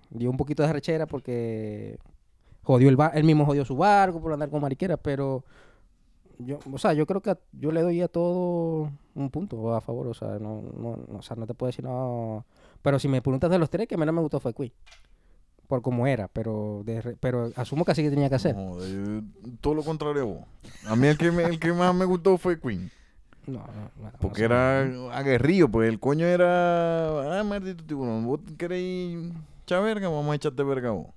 Speaker 2: dio un poquito de rechera porque jodió el bar, él mismo jodió su barco por andar con mariquera, pero yo, o sea, yo creo que a- yo le doy a todo un punto a favor, o sea, no, no, no, o sea, no te puedo decir no, pero si me preguntas de los tres, que menos me gustó fue Queen, por cómo era, pero de pero asumo que así que tenía que hacer.
Speaker 4: No, yo- todo lo contrario a vos. A mí el que, me- el que más me gustó fue Queen.
Speaker 2: No, no, no,
Speaker 4: Porque
Speaker 2: no
Speaker 4: era aguerrido, pues el coño era. Ah, maldito tiburón, vos queréis echar verga, vamos a echarte verga vos.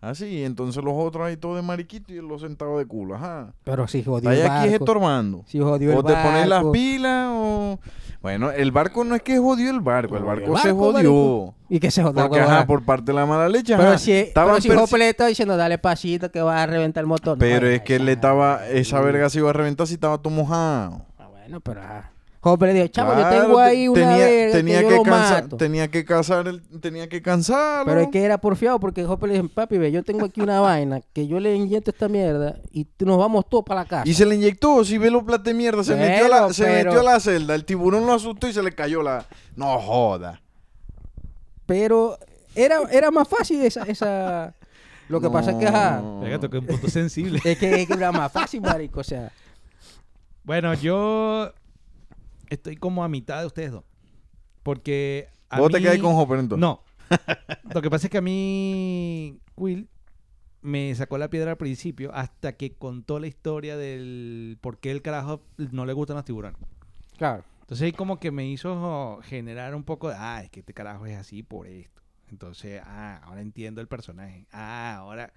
Speaker 4: Así, entonces los otros ahí todos de mariquito y los sentado de culo, ajá.
Speaker 2: Pero si jodió
Speaker 4: Ahí
Speaker 2: el
Speaker 4: aquí es
Speaker 2: barco.
Speaker 4: estorbando.
Speaker 2: Si jodió el
Speaker 4: O te pones las
Speaker 2: barco.
Speaker 4: pilas o. Bueno, el barco no es que jodió el barco, el barco,
Speaker 2: el
Speaker 4: se
Speaker 2: barco,
Speaker 4: jodió.
Speaker 2: Y que se jodió.
Speaker 4: Porque, ajá, por parte de la mala leche,
Speaker 2: Pero
Speaker 4: ajá,
Speaker 2: si,
Speaker 4: estaban
Speaker 2: pero si Jope le estaba diciendo, dale pasito que va a reventar el motor.
Speaker 4: Pero
Speaker 2: No,
Speaker 4: es que él le estaba. Esa verga se iba a reventar si estaba todo mojado.
Speaker 2: Ah, bueno, pero ajá. Jope le dijo, chavo,
Speaker 4: Claro,
Speaker 2: yo tengo
Speaker 4: te-
Speaker 2: ahí una
Speaker 4: tenía,
Speaker 2: verga
Speaker 4: tenía
Speaker 2: que,
Speaker 4: que,
Speaker 2: yo lo
Speaker 4: cansa-
Speaker 2: mato.
Speaker 4: tenía que cansar el- tenía que cansarlo.
Speaker 2: Pero es que era porfiado porque Jope le dijo, papi, ve, yo tengo aquí una vaina que yo le inyecto esta mierda y nos vamos todos para la casa.
Speaker 4: Y se le inyectó, si ve los platos de mierda, se, metió, a la, se metió a la celda, el tiburón lo asustó y se le cayó la... No joda.
Speaker 2: Pero era, era más fácil esa... esa... Lo que pasa es que, ajá,
Speaker 3: toqué un punto sensible.
Speaker 2: es que, es que era más fácil, marico, o sea...
Speaker 3: Bueno, yo estoy como a mitad de ustedes dos. Porque. a
Speaker 4: Vos te
Speaker 3: mí-
Speaker 4: quedas con Hopper entonces.
Speaker 3: No. Lo que pasa es que a mí. Will me sacó la piedra al principio hasta que contó la historia del por qué el carajo no le gustan los tiburones.
Speaker 2: Claro.
Speaker 3: Entonces ahí como que me hizo generar un poco de, ah, es que este carajo es así por esto. Entonces, ah, ahora entiendo el personaje. Ah, ahora...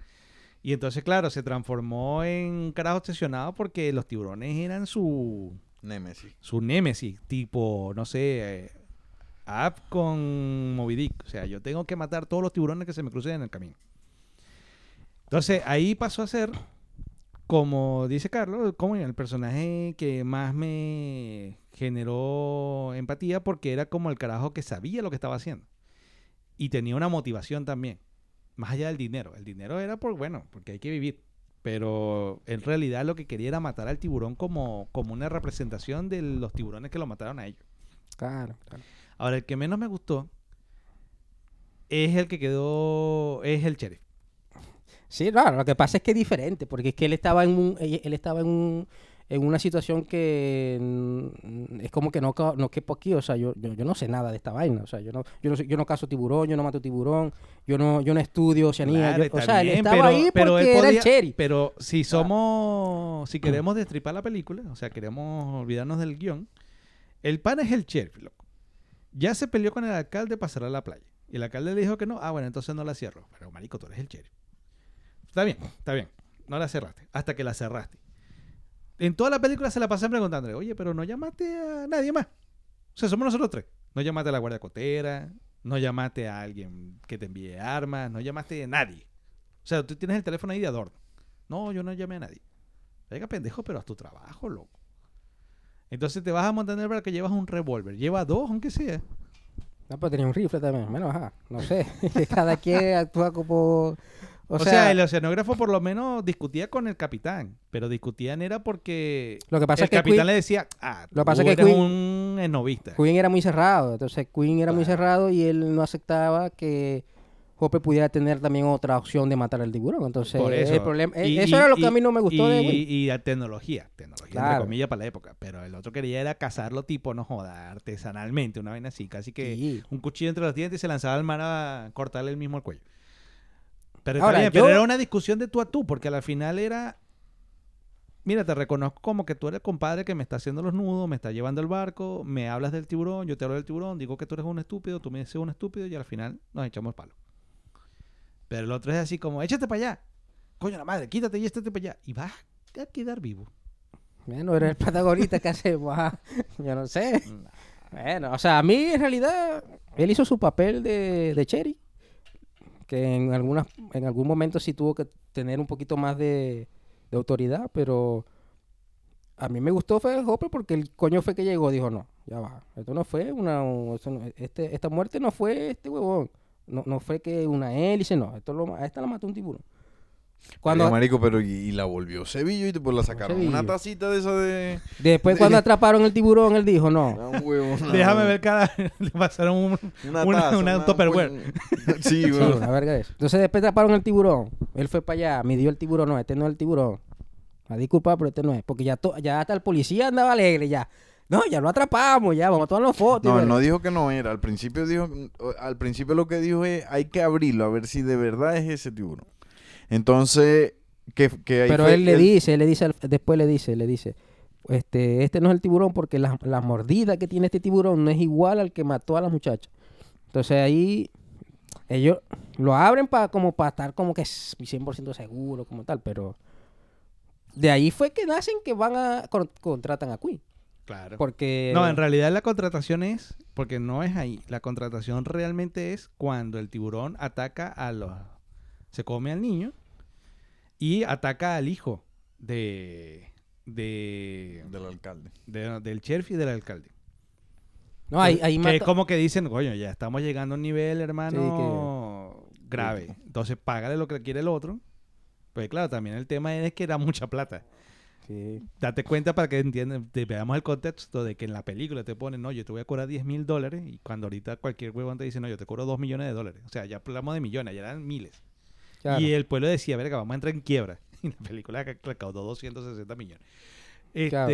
Speaker 3: Y entonces, claro, se transformó en un carajo obsesionado porque los tiburones eran su,
Speaker 4: Nemesis.
Speaker 3: su némesis, tipo, no sé, eh, App con Moby Dick. O sea, yo tengo que matar todos los tiburones que se me crucen en el camino. Entonces, ahí pasó a ser, como dice Carlos, como el personaje que más me generó empatía porque era como el carajo que sabía lo que estaba haciendo. Y tenía una motivación también, más allá del dinero. El dinero era por, bueno, porque hay que vivir. Pero en realidad lo que quería era matar al tiburón como, como una representación de los tiburones que lo mataron a ellos.
Speaker 2: Claro, claro.
Speaker 3: Ahora, el que menos me gustó es el que quedó, es el sheriff.
Speaker 2: Sí, claro, lo que pasa es que es diferente, porque es que él estaba en un, él él estaba en un, en una situación que mm, es como que no, no quepo aquí, o sea, yo, yo, yo no sé nada de esta vaina, o sea, yo no, yo no, yo no cazo tiburón, yo no mato tiburón, yo no, yo no estudio oceanía,
Speaker 3: Claro,
Speaker 2: yo- o sea, él
Speaker 3: bien,
Speaker 2: estaba
Speaker 3: pero-
Speaker 2: ahí
Speaker 3: pero
Speaker 2: porque
Speaker 3: él
Speaker 2: era el sheriff.
Speaker 3: Pero si somos, si queremos destripar la película, o sea, queremos olvidarnos del guion, el pan es el sheriff, loco. Ya se peleó con el alcalde para cerrar la playa. Y el alcalde le dijo que no. Ah, bueno, entonces no la cierro. Pero, marico, tú eres el sheriff. Está bien, está bien. No la cerraste. Hasta que la cerraste. En toda la película se la pasan preguntándole, oye, pero no llamaste a nadie más. O sea, somos nosotros tres. No llamaste a la guardia cotera, no llamaste a alguien que te envíe armas, no llamaste a nadie. O sea, tú tienes el teléfono ahí de adorno. No, yo no llamé a nadie. Venga, pendejo, pero haz tu trabajo, loco. Entonces te vas a montar en el barco que llevas un revólver. Lleva dos, aunque sea.
Speaker 2: No, pero tenía un rifle también, bueno, ajá, no sé, cada quien actúa como...
Speaker 3: O, sea, el oceanógrafo por lo menos discutía con el capitán. Pero discutían era porque
Speaker 2: Lo que pasa
Speaker 3: el
Speaker 2: es que
Speaker 3: capitán
Speaker 2: Queen-
Speaker 3: le decía, ah,
Speaker 2: Lo que pasa es que Queen-
Speaker 3: un esnovista.
Speaker 2: Queen era muy cerrado, entonces Queen era muy cerrado y él no aceptaba que Hope pudiera tener también otra opción de matar al tiburón. Entonces,
Speaker 3: Por eso.
Speaker 2: el problema,
Speaker 3: Y-
Speaker 2: eso
Speaker 3: y-
Speaker 2: era lo que
Speaker 3: y-
Speaker 2: a mí no me gustó de
Speaker 3: y, la tecnología, tecnología entre comillas para la época. Pero el otro quería era cazarlo tipo, no joda, artesanalmente, una vaina así, casi que
Speaker 2: Sí.
Speaker 3: un cuchillo entre los dientes y se lanzaba al mar a cortarle el mismo el cuello. Pero, está
Speaker 2: Ahora,
Speaker 3: bien, pero
Speaker 2: yo-
Speaker 3: era una discusión de tú a tú, porque al final era, mira, te reconozco como que tú eres el compadre que me está haciendo los nudos, me está llevando el barco, me hablas del tiburón, yo te hablo del tiburón, digo que tú eres un estúpido, tú me dices un estúpido y al final nos echamos el palo. Pero el otro es así como, échate para allá. Coño la madre, quítate y échate para allá. Y vas a quedar vivo.
Speaker 2: Bueno, era el protagonista que ajá. Yo no sé. Bueno, o sea, a mí en realidad él hizo su papel de, de Cherry. Que en, algunas, en algún momento sí tuvo que tener un poquito más de, autoridad, pero a mí me gustó fue Hopper porque el coño fue que llegó, dijo, no, ya va, esto no fue una, este, esta muerte no fue este huevón, no, no fue que una hélice, no, esto lo, a esta la mató un tiburón. Cuando,
Speaker 4: Oye, marico, pero y, y la volvió Sevillo y después la sacaron. Una tacita de esa de...
Speaker 2: después cuando atraparon el tiburón, él dijo, no,
Speaker 4: Ah, huevo,
Speaker 3: Déjame ver cada... Le pasaron un...
Speaker 4: Una
Speaker 3: una-
Speaker 4: taza,
Speaker 3: una Tupperware.
Speaker 4: coño. sí,
Speaker 2: Sí,
Speaker 4: weón.
Speaker 2: una verga de eso. Entonces después atraparon el tiburón. Él fue para allá, midió el tiburón. No, este no es el tiburón. A disculpa, pero este no es. Porque ya, to- ya hasta el policía andaba alegre ya. No, ya lo atrapamos, ya, vamos a tomar las fotos.
Speaker 4: No, no dijo que no era. Al principio dijo, al principio lo que dijo es hay que abrirlo a ver si de verdad es ese tiburón. Entonces, que, que ahí
Speaker 2: Pero
Speaker 4: fue
Speaker 2: él le dice, le dice, al- después le dice, le dice, este, este no es el tiburón porque la, la mordida que tiene este tiburón no es igual al que mató a la muchacha. Entonces ahí ellos lo abren para como para estar como que es 100% seguro como tal, pero de ahí fue que nacen que van a con- contratan a Queen,
Speaker 3: Claro.
Speaker 2: porque
Speaker 3: No, en realidad la contratación es, porque no es ahí, la contratación realmente es cuando el tiburón ataca a los, se come al niño y ataca al hijo de, de,
Speaker 4: Del alcalde.
Speaker 3: de- del sheriff y del alcalde.
Speaker 2: no ahí, ahí
Speaker 3: que es como que dicen, coño, ya estamos llegando a un nivel, hermano, grave. Entonces, págale lo que quiere el otro. Pues claro, también el tema es que era mucha plata.
Speaker 2: Sí.
Speaker 3: Date cuenta para que entiendan, te veamos el contexto de que en la película te ponen, no, yo te voy a cobrar 10 mil dólares y cuando ahorita cualquier huevón te dice, no, yo te cobro 2 millones de dólares. O sea, ya hablamos de millones, ya eran miles.
Speaker 2: Claro.
Speaker 3: Y el pueblo decía, verga, vamos a entrar en quiebra. Y la película ca- recaudó 260 millones. Este,
Speaker 2: Claro.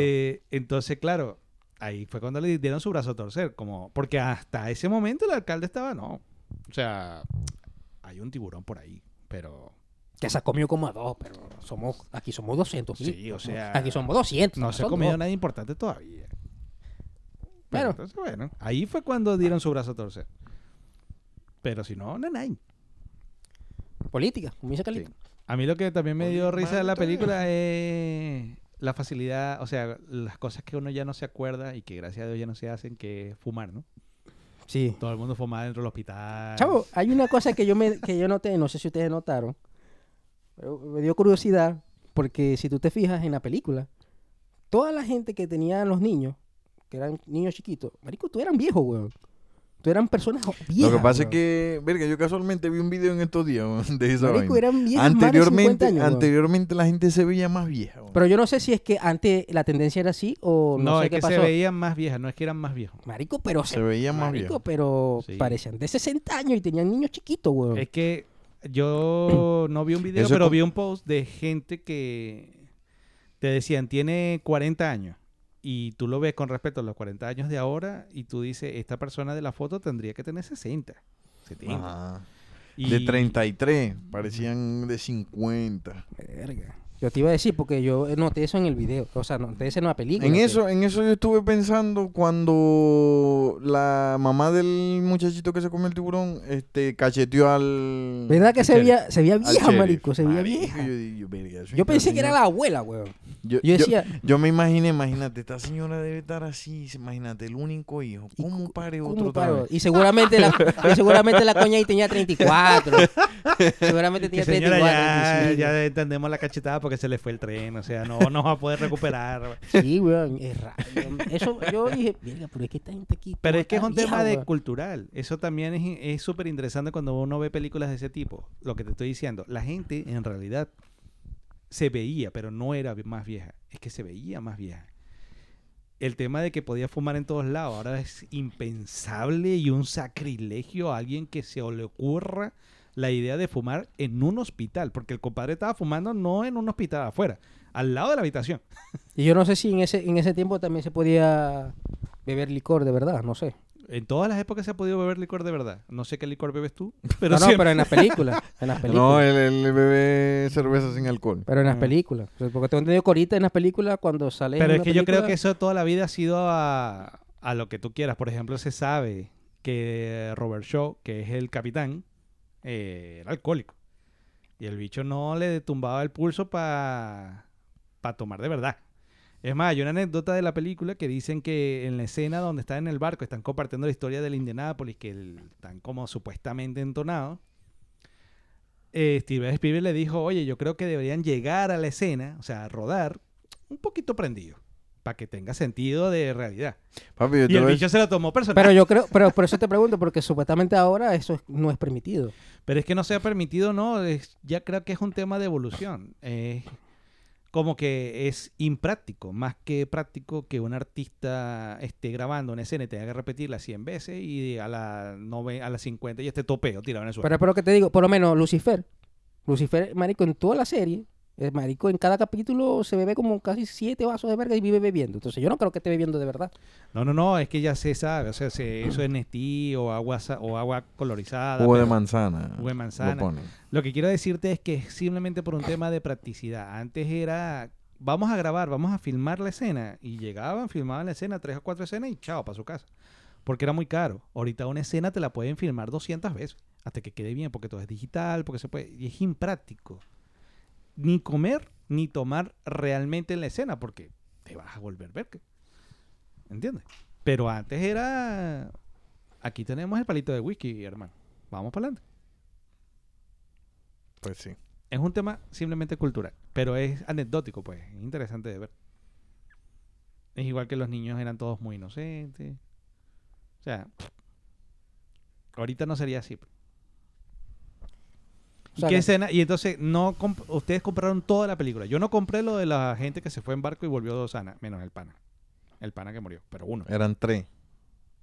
Speaker 3: Entonces, claro, ahí fue cuando le dieron su brazo a torcer. Como, porque hasta ese momento el alcalde estaba, no. O sea, hay un tiburón por ahí, pero
Speaker 2: que se ha comido como a dos, pero somos aquí somos 200 mil.
Speaker 3: Sí, o sea,
Speaker 2: aquí somos 200.
Speaker 3: no se ha comido nada importante todavía. Pero,
Speaker 2: Pero-
Speaker 3: entonces, bueno, ahí fue cuando dieron su brazo a torcer. Pero si no, hay.
Speaker 2: Política, como dice
Speaker 3: Sí.
Speaker 2: Calito.
Speaker 3: A mí lo que también me dio risa de la película es la facilidad, o sea, las cosas que uno ya no se acuerda y que gracias a Dios ya no se hacen, que es fumar, ¿no?
Speaker 2: Sí.
Speaker 3: Todo el mundo fumaba dentro del hospital.
Speaker 2: Chavo, hay una cosa que yo me que yo noté, no sé si ustedes notaron, pero me dio curiosidad porque si tú te fijas en la película, toda la gente que tenían los niños, que eran niños chiquitos, marico, tú eran viejos, weón. Tú eran personas viejas.
Speaker 4: Lo que pasa es que, verga, yo casualmente vi un video en estos días de esa
Speaker 2: Marico,
Speaker 4: vaina.
Speaker 2: eran viejas más de 50
Speaker 4: Anteriormente,
Speaker 2: años,
Speaker 4: anteriormente la gente se veía más vieja.
Speaker 2: Pero yo no sé si es que antes la tendencia era así o no,
Speaker 3: No,
Speaker 2: sé
Speaker 3: es
Speaker 2: qué
Speaker 3: que
Speaker 2: pasó.
Speaker 3: se veían más viejas, no es que eran más viejos.
Speaker 2: Marico, pero
Speaker 4: Se veía más
Speaker 2: marico,
Speaker 4: viejo.
Speaker 2: pero
Speaker 3: Sí.
Speaker 2: parecían de 60 años y tenían niños chiquitos, weón.
Speaker 3: Es que yo no vi un video,
Speaker 4: Eso
Speaker 3: pero
Speaker 4: como-
Speaker 3: vi un post de gente que te decían, tiene 40 años. Y tú lo ves con respecto a los 40 años de ahora y tú dices, esta persona de la foto tendría que tener 60, 70.
Speaker 4: Ajá.
Speaker 3: Y-
Speaker 4: De 33, parecían de 50.
Speaker 2: Verga. Yo te iba a decir porque yo noté eso en el video. O sea, noté eso en la película.
Speaker 4: En
Speaker 2: que-
Speaker 4: eso, en eso yo estuve pensando cuando la mamá del muchachito que se comió el tiburón este, cacheteó al.
Speaker 2: ¿Verdad que se veía, se veía vieja, marico? Se veía vieja.
Speaker 4: Yo,
Speaker 2: Yo pensé que era la abuela, weón.
Speaker 4: Yo,
Speaker 2: decía,
Speaker 4: yo me imaginé, imagínate, esta señora debe estar así, imagínate, el único hijo.
Speaker 2: ¿Y
Speaker 4: ¿Cómo pare
Speaker 2: ¿cómo
Speaker 4: otro vez?
Speaker 2: Y seguramente la, y seguramente la coña ahí tenía 34. seguramente tenía
Speaker 3: señora,
Speaker 2: 34.
Speaker 3: ya,
Speaker 2: 35.
Speaker 3: ya entendemos la cachetada porque se le fue el tren, o sea, no, no va a poder recuperar.
Speaker 2: Sí, weón, es raro. Eso, yo dije, verga, pero es que esta gente aquí.
Speaker 3: Pero es que es un
Speaker 2: vieja,
Speaker 3: tema de
Speaker 2: weón".
Speaker 3: cultural. Eso también es es súper interesante cuando uno ve películas de ese tipo. Lo que te estoy diciendo. La gente en realidad se veía, pero no era más vieja. Es que se veía más vieja. El tema de que podía fumar en todos lados ahora es impensable y un sacrilegio a alguien que se le ocurra la idea de fumar en un hospital. Porque el compadre estaba fumando no en un hospital afuera, al lado de la habitación.
Speaker 2: Y yo no sé si en ese, en ese tiempo también se podía beber licor de verdad, no sé.
Speaker 3: En todas las épocas se ha podido beber licor de verdad. No sé qué licor bebes tú, pero
Speaker 2: no, no,
Speaker 3: siempre-
Speaker 2: pero en las películas. En las películas.
Speaker 4: No, él, él bebe cerveza sin alcohol.
Speaker 2: Pero en las
Speaker 3: Mm.
Speaker 2: películas. O sea, Porque tengo entendido que ahorita en las películas cuando sale.
Speaker 3: Pero es que yo creo que eso toda la vida ha sido a, a lo que tú quieras. Por ejemplo, se sabe que Robert Shaw, que es el capitán, eh, era alcohólico. Y el bicho no le tumbaba el pulso para tomar de verdad. Es más, hay una anécdota de la película que dicen que en la escena donde están en el barco están compartiendo la historia del Indianapolis, que el- están como supuestamente entonados. Eh, Steven Spielberg le dijo, oye, yo creo que deberían llegar a la escena, o sea, a rodar un poquito prendido. para que tenga sentido de realidad.
Speaker 4: Papi, yo
Speaker 3: Y
Speaker 4: te
Speaker 3: el
Speaker 4: a
Speaker 3: bicho se lo tomó personal.
Speaker 2: Pero yo creo, pero por eso te pregunto, porque supuestamente ahora eso es- no es permitido.
Speaker 3: Pero es que no sea permitido, no. es- ya creo que es un tema de evolución. Es como que es impráctico, más que práctico que un artista esté grabando una escena y tenga que repetirla 100 veces y a la, nove- a las 50 y esté topeo tirado en el suelo.
Speaker 2: Pero lo que te digo, por lo menos Lucifer. Lucifer, marico, en toda la serie, el marico en cada capítulo se bebe como casi siete vasos de verga y vive bebiendo. Entonces yo no creo que esté bebiendo de verdad.
Speaker 3: No, no, no, es que ya se sabe. O sea, se- eso es Nestí o agua, o agua colorizada.
Speaker 4: Jugo de manzana.
Speaker 3: Jugo de manzana.
Speaker 4: Lo.
Speaker 3: Lo que quiero decirte es que es simplemente por un tema de practicidad. Antes era, vamos a grabar, vamos a filmar la escena. Y llegaban, filmaban la escena, tres o cuatro escenas y chao, para su casa. Porque era muy caro. Ahorita una escena te la pueden filmar 200 veces. Hasta que quede bien, porque todo es digital, porque se puede... Y es impráctico. Ni comer, ni tomar realmente en la escena, porque te vas a volver verga. ¿Entiendes? Pero antes era... Aquí tenemos el palito de whisky, hermano. Vamos para adelante.
Speaker 4: Pues sí.
Speaker 3: Es un tema simplemente cultural, pero es anecdótico, pues, es interesante de ver. Es igual que los niños eran todos muy inocentes. O sea, ahorita no sería así.
Speaker 2: O
Speaker 3: ¿Y
Speaker 2: sea,
Speaker 3: qué escena? Y entonces, no comp- ustedes compraron toda la película. Yo no compré lo de la gente que se fue en barco y volvió sana, menos el pana. El pana que murió, pero uno.
Speaker 4: Eran tres.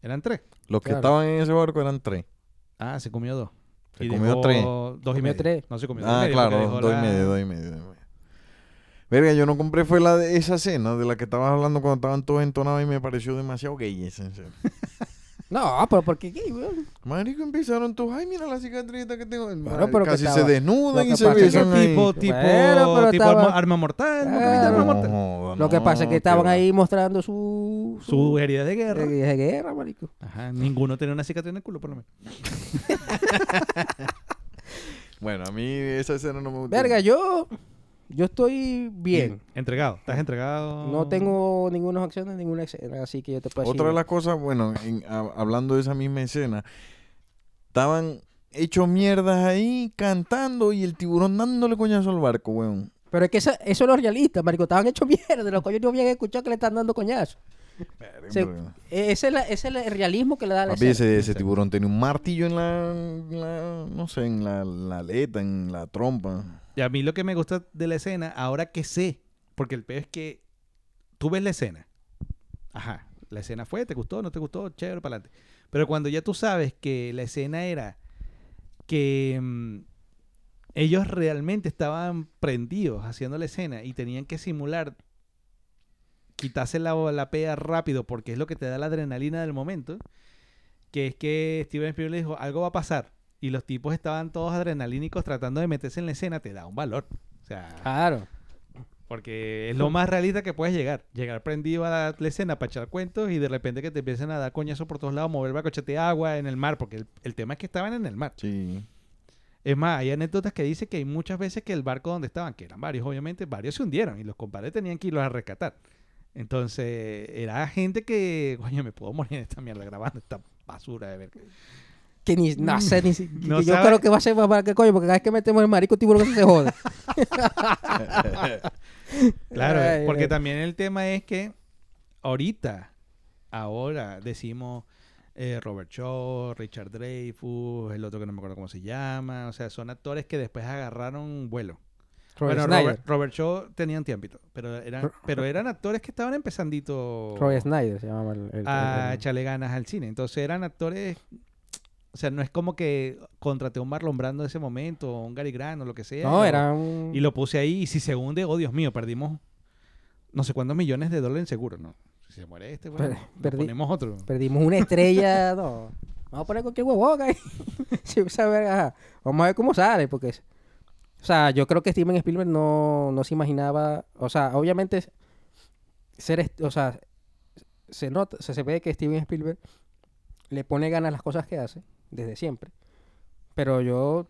Speaker 3: Eran tres.
Speaker 4: Los que
Speaker 2: Claro.
Speaker 4: estaban en ese barco eran tres.
Speaker 3: Ah, se comió dos.
Speaker 4: Se
Speaker 3: Y
Speaker 4: comió
Speaker 3: dejó
Speaker 4: tres.
Speaker 3: Dos y
Speaker 2: Comió
Speaker 3: medio.
Speaker 2: tres.
Speaker 3: No se comió dos y
Speaker 4: Ah,
Speaker 3: medio porque
Speaker 4: claro,
Speaker 3: dejó
Speaker 4: dos y
Speaker 3: la-
Speaker 4: medio, dos y medio, dos y medio. Verga, yo no compré fue la de esa escena de la que estabas hablando cuando estaban todos entonados y me pareció demasiado gay esa escena.
Speaker 2: No, pero ¿por qué qué, weón?
Speaker 4: Marico, empezaron todos, ay, mira la cicatrita que tengo.
Speaker 2: Bueno, pero que
Speaker 4: Casi
Speaker 2: estaba-
Speaker 4: se desnudan
Speaker 2: lo
Speaker 4: y
Speaker 2: que
Speaker 4: se
Speaker 2: pasa es que
Speaker 4: besan ahí.
Speaker 3: tipo, tipo,
Speaker 2: Bueno, pero
Speaker 3: tipo
Speaker 2: estaba-
Speaker 3: arma, arma mortal. ¿Nunca viste
Speaker 2: Claro.
Speaker 3: arma
Speaker 4: No,
Speaker 3: mortal?
Speaker 2: Lo que pasa es que estaban
Speaker 4: va.
Speaker 2: ahí mostrando su...
Speaker 3: Su herida de guerra.
Speaker 2: de, de guerra, marico.
Speaker 3: Ajá, ninguno tenía una cicatriz en el culo, por lo menos.
Speaker 4: Bueno, a mí esa escena no me gustó.
Speaker 2: Verga, yo... Yo estoy bien.
Speaker 3: Entregado. ¿Estás entregado?
Speaker 2: No tengo ninguna acciones, ninguna escena, así que yo te puedo
Speaker 4: Otra de
Speaker 2: decir...
Speaker 4: las cosas, bueno, en- a- hablando de esa misma escena, estaban hechos mierdas ahí cantando y el tiburón dándole coñazo al barco, weón.
Speaker 2: Pero es que esa- eso es lo realista, marico. Estaban hechos mierda. Los coños no habían escuchado que le están dando coñazo. Ese es, la- ese es el realismo que le da la
Speaker 4: Papi,
Speaker 2: escena.
Speaker 4: ese, ese tiburón tenía un martillo en la, en la- no sé, en la, la aleta, en la trompa.
Speaker 3: Y a mí lo que me gusta de la escena, ahora que sé, porque el peor es que tú ves la escena. Ajá, la escena fue, te gustó, no te gustó, chévere, para adelante. Pero cuando ya tú sabes que la escena era que mm, ellos realmente estaban prendidos haciendo la escena y tenían que simular quitarse la, la pea rápido porque es lo que te da la adrenalina del momento, que es que Steven Spielberg dijo, algo va a pasar. Y los tipos estaban todos adrenalínicos tratando de meterse en la escena, te da un valor. O sea,
Speaker 2: Claro.
Speaker 3: porque es lo más realista que puedes llegar. Llegar prendido a la, la escena para echar cuentos y de repente que te empiecen a dar coñazo por todos lados, mover bacochete de agua en el mar, porque el, el tema es que estaban en el mar.
Speaker 4: Sí.
Speaker 3: Es más, hay anécdotas que dice que hay muchas veces que el barco donde estaban, que eran varios obviamente, varios se hundieron y los compadres tenían que irlos a rescatar. Entonces, era gente que, coño, me puedo morir en esta mierda grabando esta basura de ver.
Speaker 2: Que ni, no sé, ni si-
Speaker 3: No
Speaker 2: que yo creo que va a ser más para que coño, porque cada vez que metemos el marico tiburón se jode.
Speaker 3: Claro,
Speaker 2: Ay,
Speaker 3: porque también el tema es que ahorita, ahora decimos eh, Robert Shaw, Richard Dreyfuss, el otro que no me acuerdo cómo se llama, o sea, son actores que después agarraron vuelo.
Speaker 2: Robert
Speaker 3: bueno. Robert, Robert Shaw tenían tiempito, pero eran,
Speaker 2: Ro-
Speaker 3: pero eran actores que estaban empezandito
Speaker 2: Robert Snyder se llama el... el-
Speaker 3: a echarle ganas al cine. Entonces eran actores, o sea, no es como que contraté a un Marlon Brando en ese momento, o un Gary Grant o lo que sea.
Speaker 2: No,
Speaker 3: y
Speaker 2: era un...
Speaker 3: y lo puse ahí y si se hunde, oh Dios mío, perdimos no sé cuántos millones de dólares en seguro, ¿no? Si se muere este, bueno,
Speaker 2: Per-
Speaker 3: nos
Speaker 2: perdí-
Speaker 3: ponemos otro.
Speaker 2: Perdimos una estrella, no. Vamos a poner cualquier huevón ahí. Verga. Vamos a ver cómo sale, porque... es- O sea, yo creo que Steven Spielberg no, no se imaginaba... O sea, obviamente... Ser... O sea, se nota... Se, se ve que Steven Spielberg le pone ganas a las cosas que hace, desde siempre. Pero yo...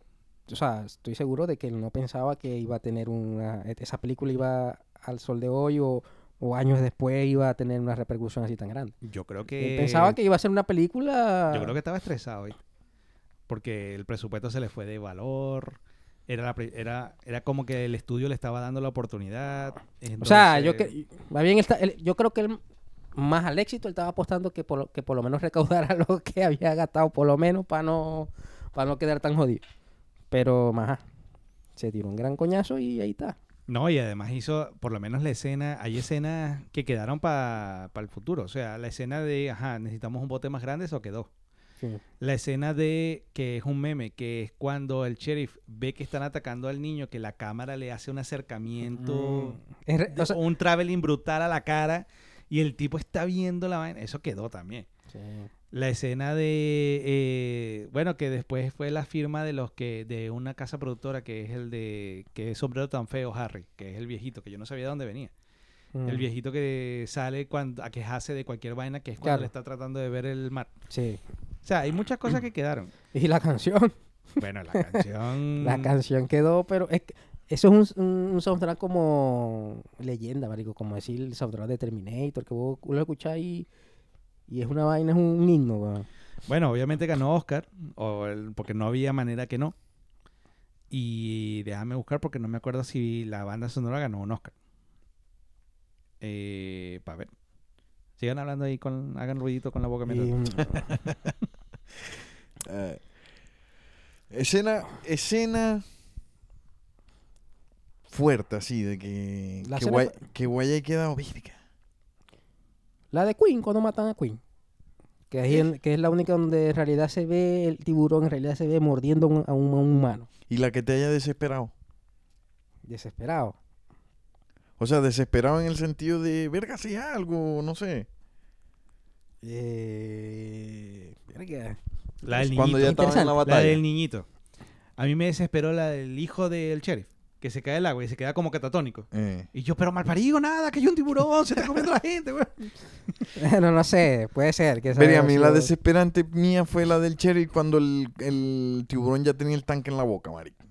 Speaker 2: O sea, estoy seguro de que él no pensaba que iba a tener una... Esa película iba al sol de hoy o, o años después iba a tener una repercusión así tan grande.
Speaker 3: Yo creo
Speaker 2: Él
Speaker 3: que
Speaker 2: pensaba que iba a ser una película.
Speaker 3: yo creo que estaba estresado hoy. Porque el presupuesto se le fue de valor. Era, la era, era como que el estudio le estaba dando la oportunidad.
Speaker 2: O sea, yo, que, más bien él está- él- yo creo que él, más al éxito, él estaba apostando que por, lo- que por lo menos recaudara lo que había gastado, por lo menos para no, para no quedar tan jodido. Pero, más, se tiró un gran coñazo y ahí está.
Speaker 3: No, y además hizo, por lo menos la escena, hay escenas que quedaron para el futuro. O sea, la escena de, ajá, necesitamos un bote más grande, eso quedó. La escena de, que es un meme, que es cuando el sheriff ve que están atacando al niño, que la cámara le hace un acercamiento,
Speaker 2: Mm. O sea,
Speaker 3: un traveling brutal a la cara, y el tipo está viendo la vaina. Eso quedó también.
Speaker 2: sí.
Speaker 3: La escena de, eh, bueno, que después fue la firma de los que, de una casa productora que es el de, que es sombrero tan feo, Harry, que es el viejito, que yo no sabía de dónde venía.
Speaker 2: Mm.
Speaker 3: El viejito que sale cuando, a quejarse de cualquier vaina, que es cuando
Speaker 2: Claro.
Speaker 3: le está tratando de ver el mar.
Speaker 2: Sí.
Speaker 3: O sea, hay muchas cosas que quedaron.
Speaker 2: Y la canción.
Speaker 3: Bueno, la canción...
Speaker 2: La canción quedó, pero es que eso es un, un, un soundtrack como leyenda, marico, como decir el soundtrack de Terminator, que vos lo escuchás y, y es una vaina, es un himno, weón.
Speaker 3: Bueno, obviamente ganó Oscar, o el- porque no había manera que no. Y déjame buscar porque no me acuerdo si la banda sonora ganó un Oscar. Eh, para ver. Sigan hablando ahí, con, hagan ruidito con la boca.
Speaker 2: Y,
Speaker 3: mientras-
Speaker 4: Eh, escena, escena fuerte así de que
Speaker 2: La
Speaker 4: que, guay,
Speaker 2: fue-
Speaker 4: que guay haya quedado virga.
Speaker 2: la de Queen, cuando matan a Queen. Que es, el- que es la única donde en realidad se ve el tiburón, en realidad se ve mordiendo a un, a un humano.
Speaker 4: y la que te haya desesperado.
Speaker 2: Desesperado.
Speaker 4: O sea, desesperado en el sentido de verga si algo, no sé.
Speaker 2: Eh, verga.
Speaker 3: La del
Speaker 4: Cuando ya
Speaker 3: niñito.
Speaker 4: estaban en la batalla.
Speaker 3: La del niñito. A mí me desesperó la del hijo del sheriff, que se cae al agua y se queda como catatónico.
Speaker 4: Eh,
Speaker 3: Y yo, pero malparido, nada, que hay un tiburón, se está comiendo la gente, güey.
Speaker 2: no, no sé, puede ser. Que
Speaker 4: a mí la desesperante mía fue la del cherry cuando el, el tiburón ya tenía el tanque en la boca, marico.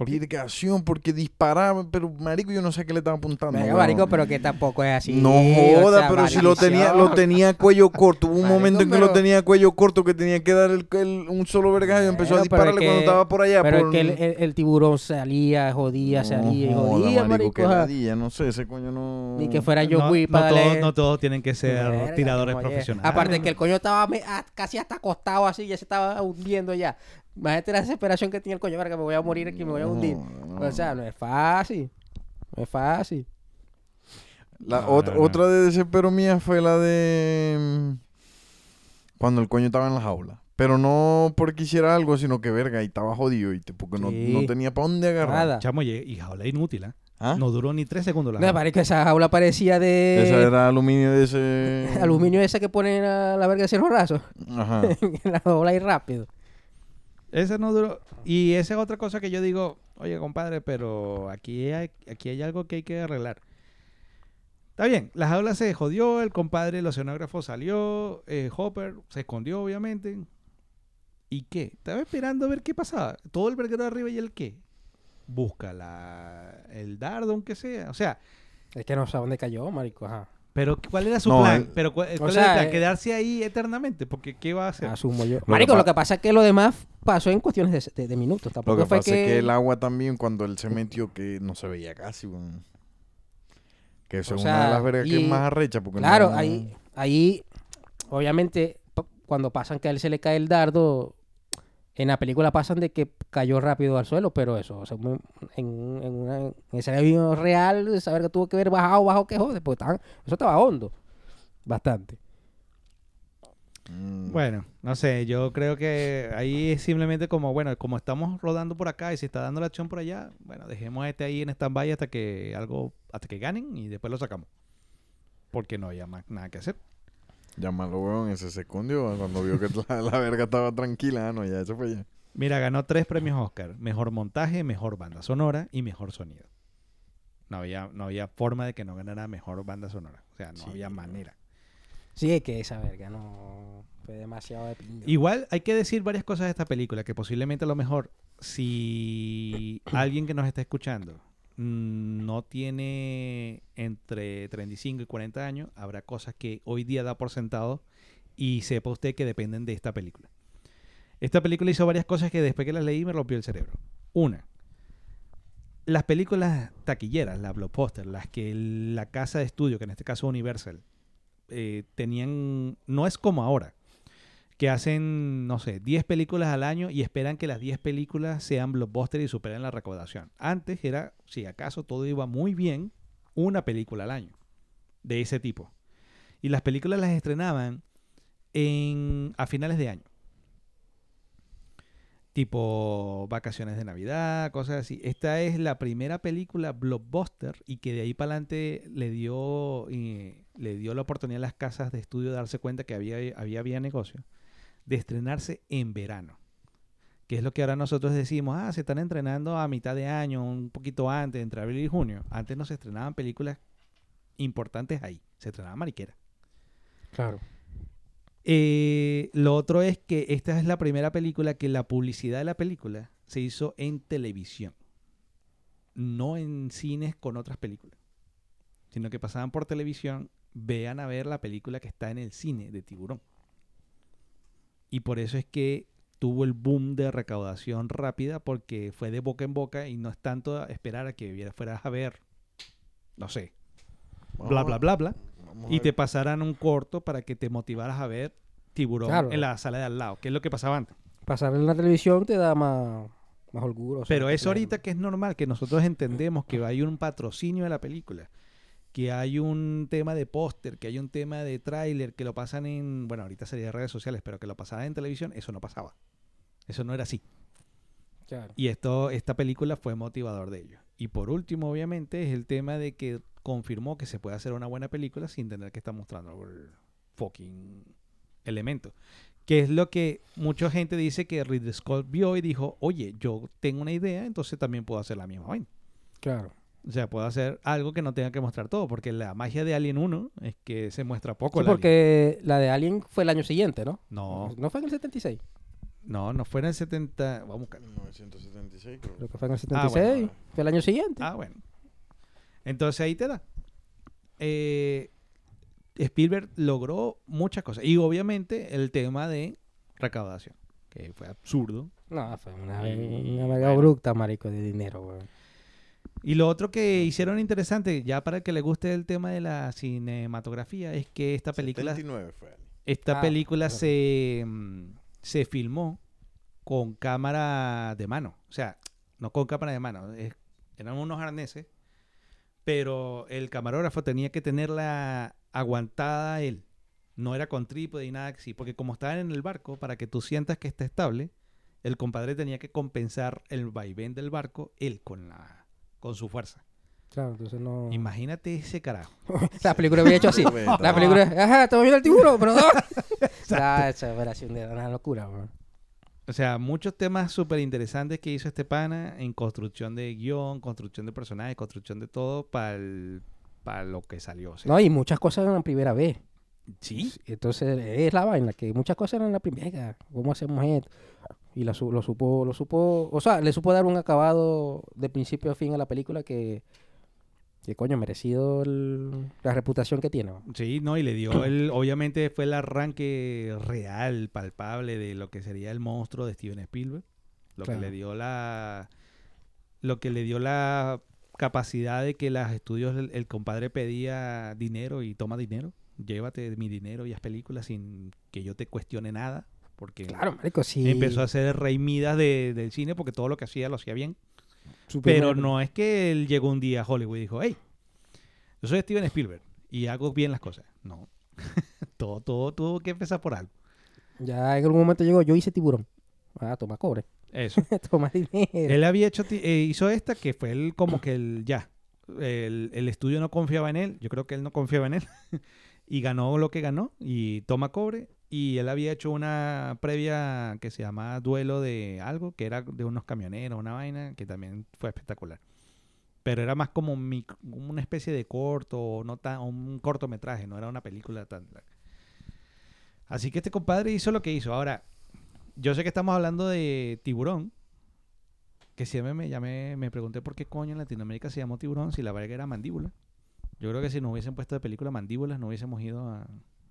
Speaker 3: ¿Por qué?
Speaker 4: Virgación, porque disparaba, pero marico yo no sé a qué le estaba apuntando.
Speaker 2: Venga,
Speaker 4: weón.
Speaker 2: marico, pero que tampoco es así.
Speaker 4: No
Speaker 2: o
Speaker 4: joda,
Speaker 2: sea,
Speaker 4: pero si lo tenía, lo tenía cuello corto. Hubo un
Speaker 2: Marico,
Speaker 4: momento en que
Speaker 2: pero-
Speaker 4: lo tenía cuello corto que tenía que dar el, el- un solo vergazo y empezó a dispararle cuando
Speaker 2: que-
Speaker 4: estaba por allá.
Speaker 2: Pero
Speaker 4: por...
Speaker 2: es que el, el- el tiburón salía, jodía, salía y
Speaker 4: No joda,
Speaker 2: jodía, marico.
Speaker 4: ladilla, no sé, ese coño no...
Speaker 2: Ni que fuera yo
Speaker 3: no, no
Speaker 2: para
Speaker 3: todos, no todos tienen que ser
Speaker 2: Verga,
Speaker 3: tiradores profesionales.
Speaker 2: Aparte que el coño estaba me- casi hasta acostado así, ya se estaba hundiendo ya. Imagínate la desesperación que tenía el coño, verga, me voy a morir aquí, me voy a hundir.
Speaker 4: No,
Speaker 2: O sea, no es fácil. No es fácil.
Speaker 4: La
Speaker 3: No,
Speaker 4: otra,
Speaker 3: no, no.
Speaker 4: otra de desespero mía fue la de... mm, Cuando el coño estaba en la jaula. Pero no porque hiciera algo, sino que verga, y estaba jodido, y porque no,
Speaker 2: Sí.
Speaker 4: no tenía para dónde agarrar.
Speaker 2: Nada.
Speaker 3: Chamo, y y jaula inútil, ¿ah?
Speaker 4: ¿Ah?
Speaker 3: No duró ni tres segundos la
Speaker 2: No,
Speaker 3: jaula.
Speaker 2: esa jaula parecía de
Speaker 4: Esa era aluminio de ese...
Speaker 2: aluminio esa que ponen a la verga de cierro raso.
Speaker 4: Ajá.
Speaker 2: la dobla ahí rápido.
Speaker 3: Esa no duró. Y esa es otra cosa que yo digo, oye, compadre, pero aquí hay, aquí hay algo que hay que arreglar. Está bien, la jaula se jodió, el compadre, el oceanógrafo salió, eh, Hopper se escondió, obviamente. ¿Y qué? Estaba esperando a ver qué pasaba. Todo el verguero arriba y el qué. Busca la, el dardo, aunque sea. O sea,
Speaker 2: Es que no sé dónde cayó, marico. Ajá.
Speaker 3: Pero ¿cuál era su
Speaker 4: No,
Speaker 3: plan? Pero ¿cuál, cuál
Speaker 2: sea,
Speaker 3: era el plan?
Speaker 2: eh,
Speaker 3: Quedarse ahí eternamente, porque ¿qué va a hacer?
Speaker 2: Asumo yo. Marico, lo que pasa es que lo demás pasó en cuestiones de, de- de minutos.
Speaker 4: Lo que
Speaker 2: fue
Speaker 4: pasa
Speaker 2: que...
Speaker 4: es que el agua también, cuando él se metió, que no se veía casi. Que eso
Speaker 2: O
Speaker 4: es
Speaker 2: sea,
Speaker 4: una de las vergas que es más arrecha. Porque
Speaker 2: Claro,
Speaker 4: no-
Speaker 2: ahí, ahí, obviamente, cuando pasan que a él se le cae el dardo, en la película pasan de que cayó rápido al suelo, pero eso, o sea, en, en, una, en ese avión real, saber que tuvo que haber bajado, bajo que jode, porque estaban- eso estaba hondo, bastante.
Speaker 4: Mm.
Speaker 3: Bueno, no sé, yo creo que ahí es simplemente como, bueno, como estamos rodando por acá y se está dando la acción por allá, bueno, dejemos a este ahí en stand-by hasta que algo, hasta que ganen y después lo sacamos. Porque no había más nada que hacer.
Speaker 4: Llámalo, weón, ese se escondió cuando vio que la, la verga estaba tranquila. Ah, no, ya, eso fue ya.
Speaker 3: Mira, ganó tres premios Oscar. Mejor montaje, mejor banda sonora y mejor sonido. No había, no había forma de que no ganara mejor banda sonora. O sea, no
Speaker 2: Sí,
Speaker 3: había manera.
Speaker 2: Sí, es que esa verga no fue demasiado de.
Speaker 3: Igual hay que decir varias cosas de esta película que posiblemente a lo mejor si alguien que nos está escuchando no tiene entre 35 y 40 años, habrá cosas que hoy día da por sentado y sepa usted que dependen de esta película. Esta película hizo varias cosas que después que las leí me rompió el cerebro. Una, las películas taquilleras, las blockbuster, las que la casa de estudio, que en este caso Universal, eh, tenían, no es como ahora, que hacen, no sé, 10 películas al año y esperan que las 10 películas sean blockbuster y superen la recaudación. Antes era, si acaso todo iba muy bien, una película al año de ese tipo. Y las películas las estrenaban en, a finales de año. Tipo vacaciones de Navidad, cosas así. Esta es la primera película blockbuster y que de ahí para adelante le dio, le dio la oportunidad a las casas de estudio de darse cuenta que había, había, había negocio de estrenarse en verano. Que es lo que ahora nosotros decimos, ah, se están entrenando a mitad de año, un poquito antes, entre abril y junio. Antes no se estrenaban películas importantes ahí, se estrenaban mariquera.
Speaker 2: Claro.
Speaker 3: Eh, lo otro es que esta es la primera película que la publicidad de la película se hizo en televisión, no en cines con otras películas, sino que pasaban por televisión, vean a ver la película que está en el cine de Tiburón. Y por eso es que tuvo el boom de recaudación rápida porque fue de boca en boca y no es tanto esperar a que fueras a ver, no sé, bla, bla, bla, bla, y te pasaran un corto para que te motivaras a ver tiburón en la sala de al lado, que es lo que pasaba antes.
Speaker 2: Pasar en la televisión te da más, más holguro.
Speaker 3: Pero es ahorita que es normal, que nosotros entendemos que hay un patrocinio de la película, que hay un tema de póster, que hay un tema de tráiler, que lo pasan en, bueno, ahorita sería redes sociales, pero que lo pasaban en televisión, eso no pasaba. Eso no era así. Y esto, esta película fue motivador de ello. Y por último, obviamente, es el tema de que confirmó que se puede hacer una buena película sin tener que estar mostrando el fucking elemento. Que es lo que mucha gente dice que Ridley Scott vio y dijo, oye, yo tengo una idea, entonces también puedo hacer la misma vaina.
Speaker 2: Claro.
Speaker 3: O sea, puedo hacer algo que no tenga que mostrar todo, porque la magia de Alien 1 es que se muestra poco.
Speaker 2: Sí, porque la de Alien fue el año siguiente, ¿no?
Speaker 3: No.
Speaker 2: ¿No fue en el 76?
Speaker 3: No, no fue en el 70... Vamos a buscar.
Speaker 4: 1976 creo.
Speaker 2: Creo que fue en el 76. Ah, fue el año siguiente.
Speaker 3: Ah, bueno. Entonces ahí te da. Eh, Spielberg logró muchas cosas. Y obviamente el tema de recaudación, que fue absurdo.
Speaker 2: No, fue una, una mega bruta, marico, de dinero, güey.
Speaker 3: Y lo otro que hicieron interesante, ya para que le guste el tema de la cinematografía, es que esta película... Esta ah, película se, mm, se filmó con cámara de mano. O sea, no con cámara de mano. eran unos arneses pero el camarógrafo tenía que tenerla aguantada él. No era con trípode y nada así, porque como estaban en el barco, para que tú sientas que está estable, el compadre tenía que compensar el vaivén del barco él con la con su fuerza.
Speaker 2: Claro, entonces no.
Speaker 3: Imagínate ese carajo.
Speaker 2: la película había hecho así. la película, ajá, estamos viendo el tiburón, pero no. esa operación de una locura, bro.
Speaker 3: O sea, muchos temas súper interesantes que hizo este pana en construcción de guion, construcción de personajes, construcción de todo para para lo que salió.
Speaker 2: no, y muchas cosas eran la primera vez.
Speaker 3: Sí.
Speaker 2: Entonces es la vaina, que muchas cosas eran la primera. ¿Cómo hacemos esto? Y lo supo, lo supo, o sea, le supo dar un acabado de principio a fin a la película que que coño, merecido la reputación que tiene.
Speaker 3: Sí, no, y le dio el, obviamente fue el arranque real, palpable de lo que sería el monstruo de Steven Spielberg. Lo que le dio la lo que le dio la capacidad de que los estudios el, compadre pedía dinero y toma dinero. Llévate mi dinero y haz películas sin que yo te cuestione nada. Porque
Speaker 2: claro, marico, sí.
Speaker 3: empezó a hacer rey Midas del cine porque todo lo que hacía lo hacía bien. Pero no es que él llegó un día a Hollywood y dijo, hey, yo soy Steven Spielberg y hago bien las cosas. No. todo, todo tuvo que empezar por algo.
Speaker 2: Ya en algún momento llegó, yo hice tiburón. Ah, toma cobre.
Speaker 3: Eso.
Speaker 2: toma dinero.
Speaker 3: Él había hecho, eh, hizo esta que fue él como que el, ya, el, el, estudio no confiaba en él, yo creo que él no confiaba en él, y ganó lo que ganó, y toma cobre, y él había hecho una previa que se llamaba Duelo de algo, que era de unos camioneros, una vaina, que también fue espectacular. Pero era más como una especie de corto, no tan, un cortometraje, no era una película tan Así que este compadre hizo lo que hizo. Ahora, yo sé que estamos hablando de tiburón, que siempre me llamé, me pregunté por qué coño en Latinoamérica se llamó tiburón si la verga era mandíbula. Yo creo que si no hubiesen puesto de película mandíbulas no hubiésemos ido a,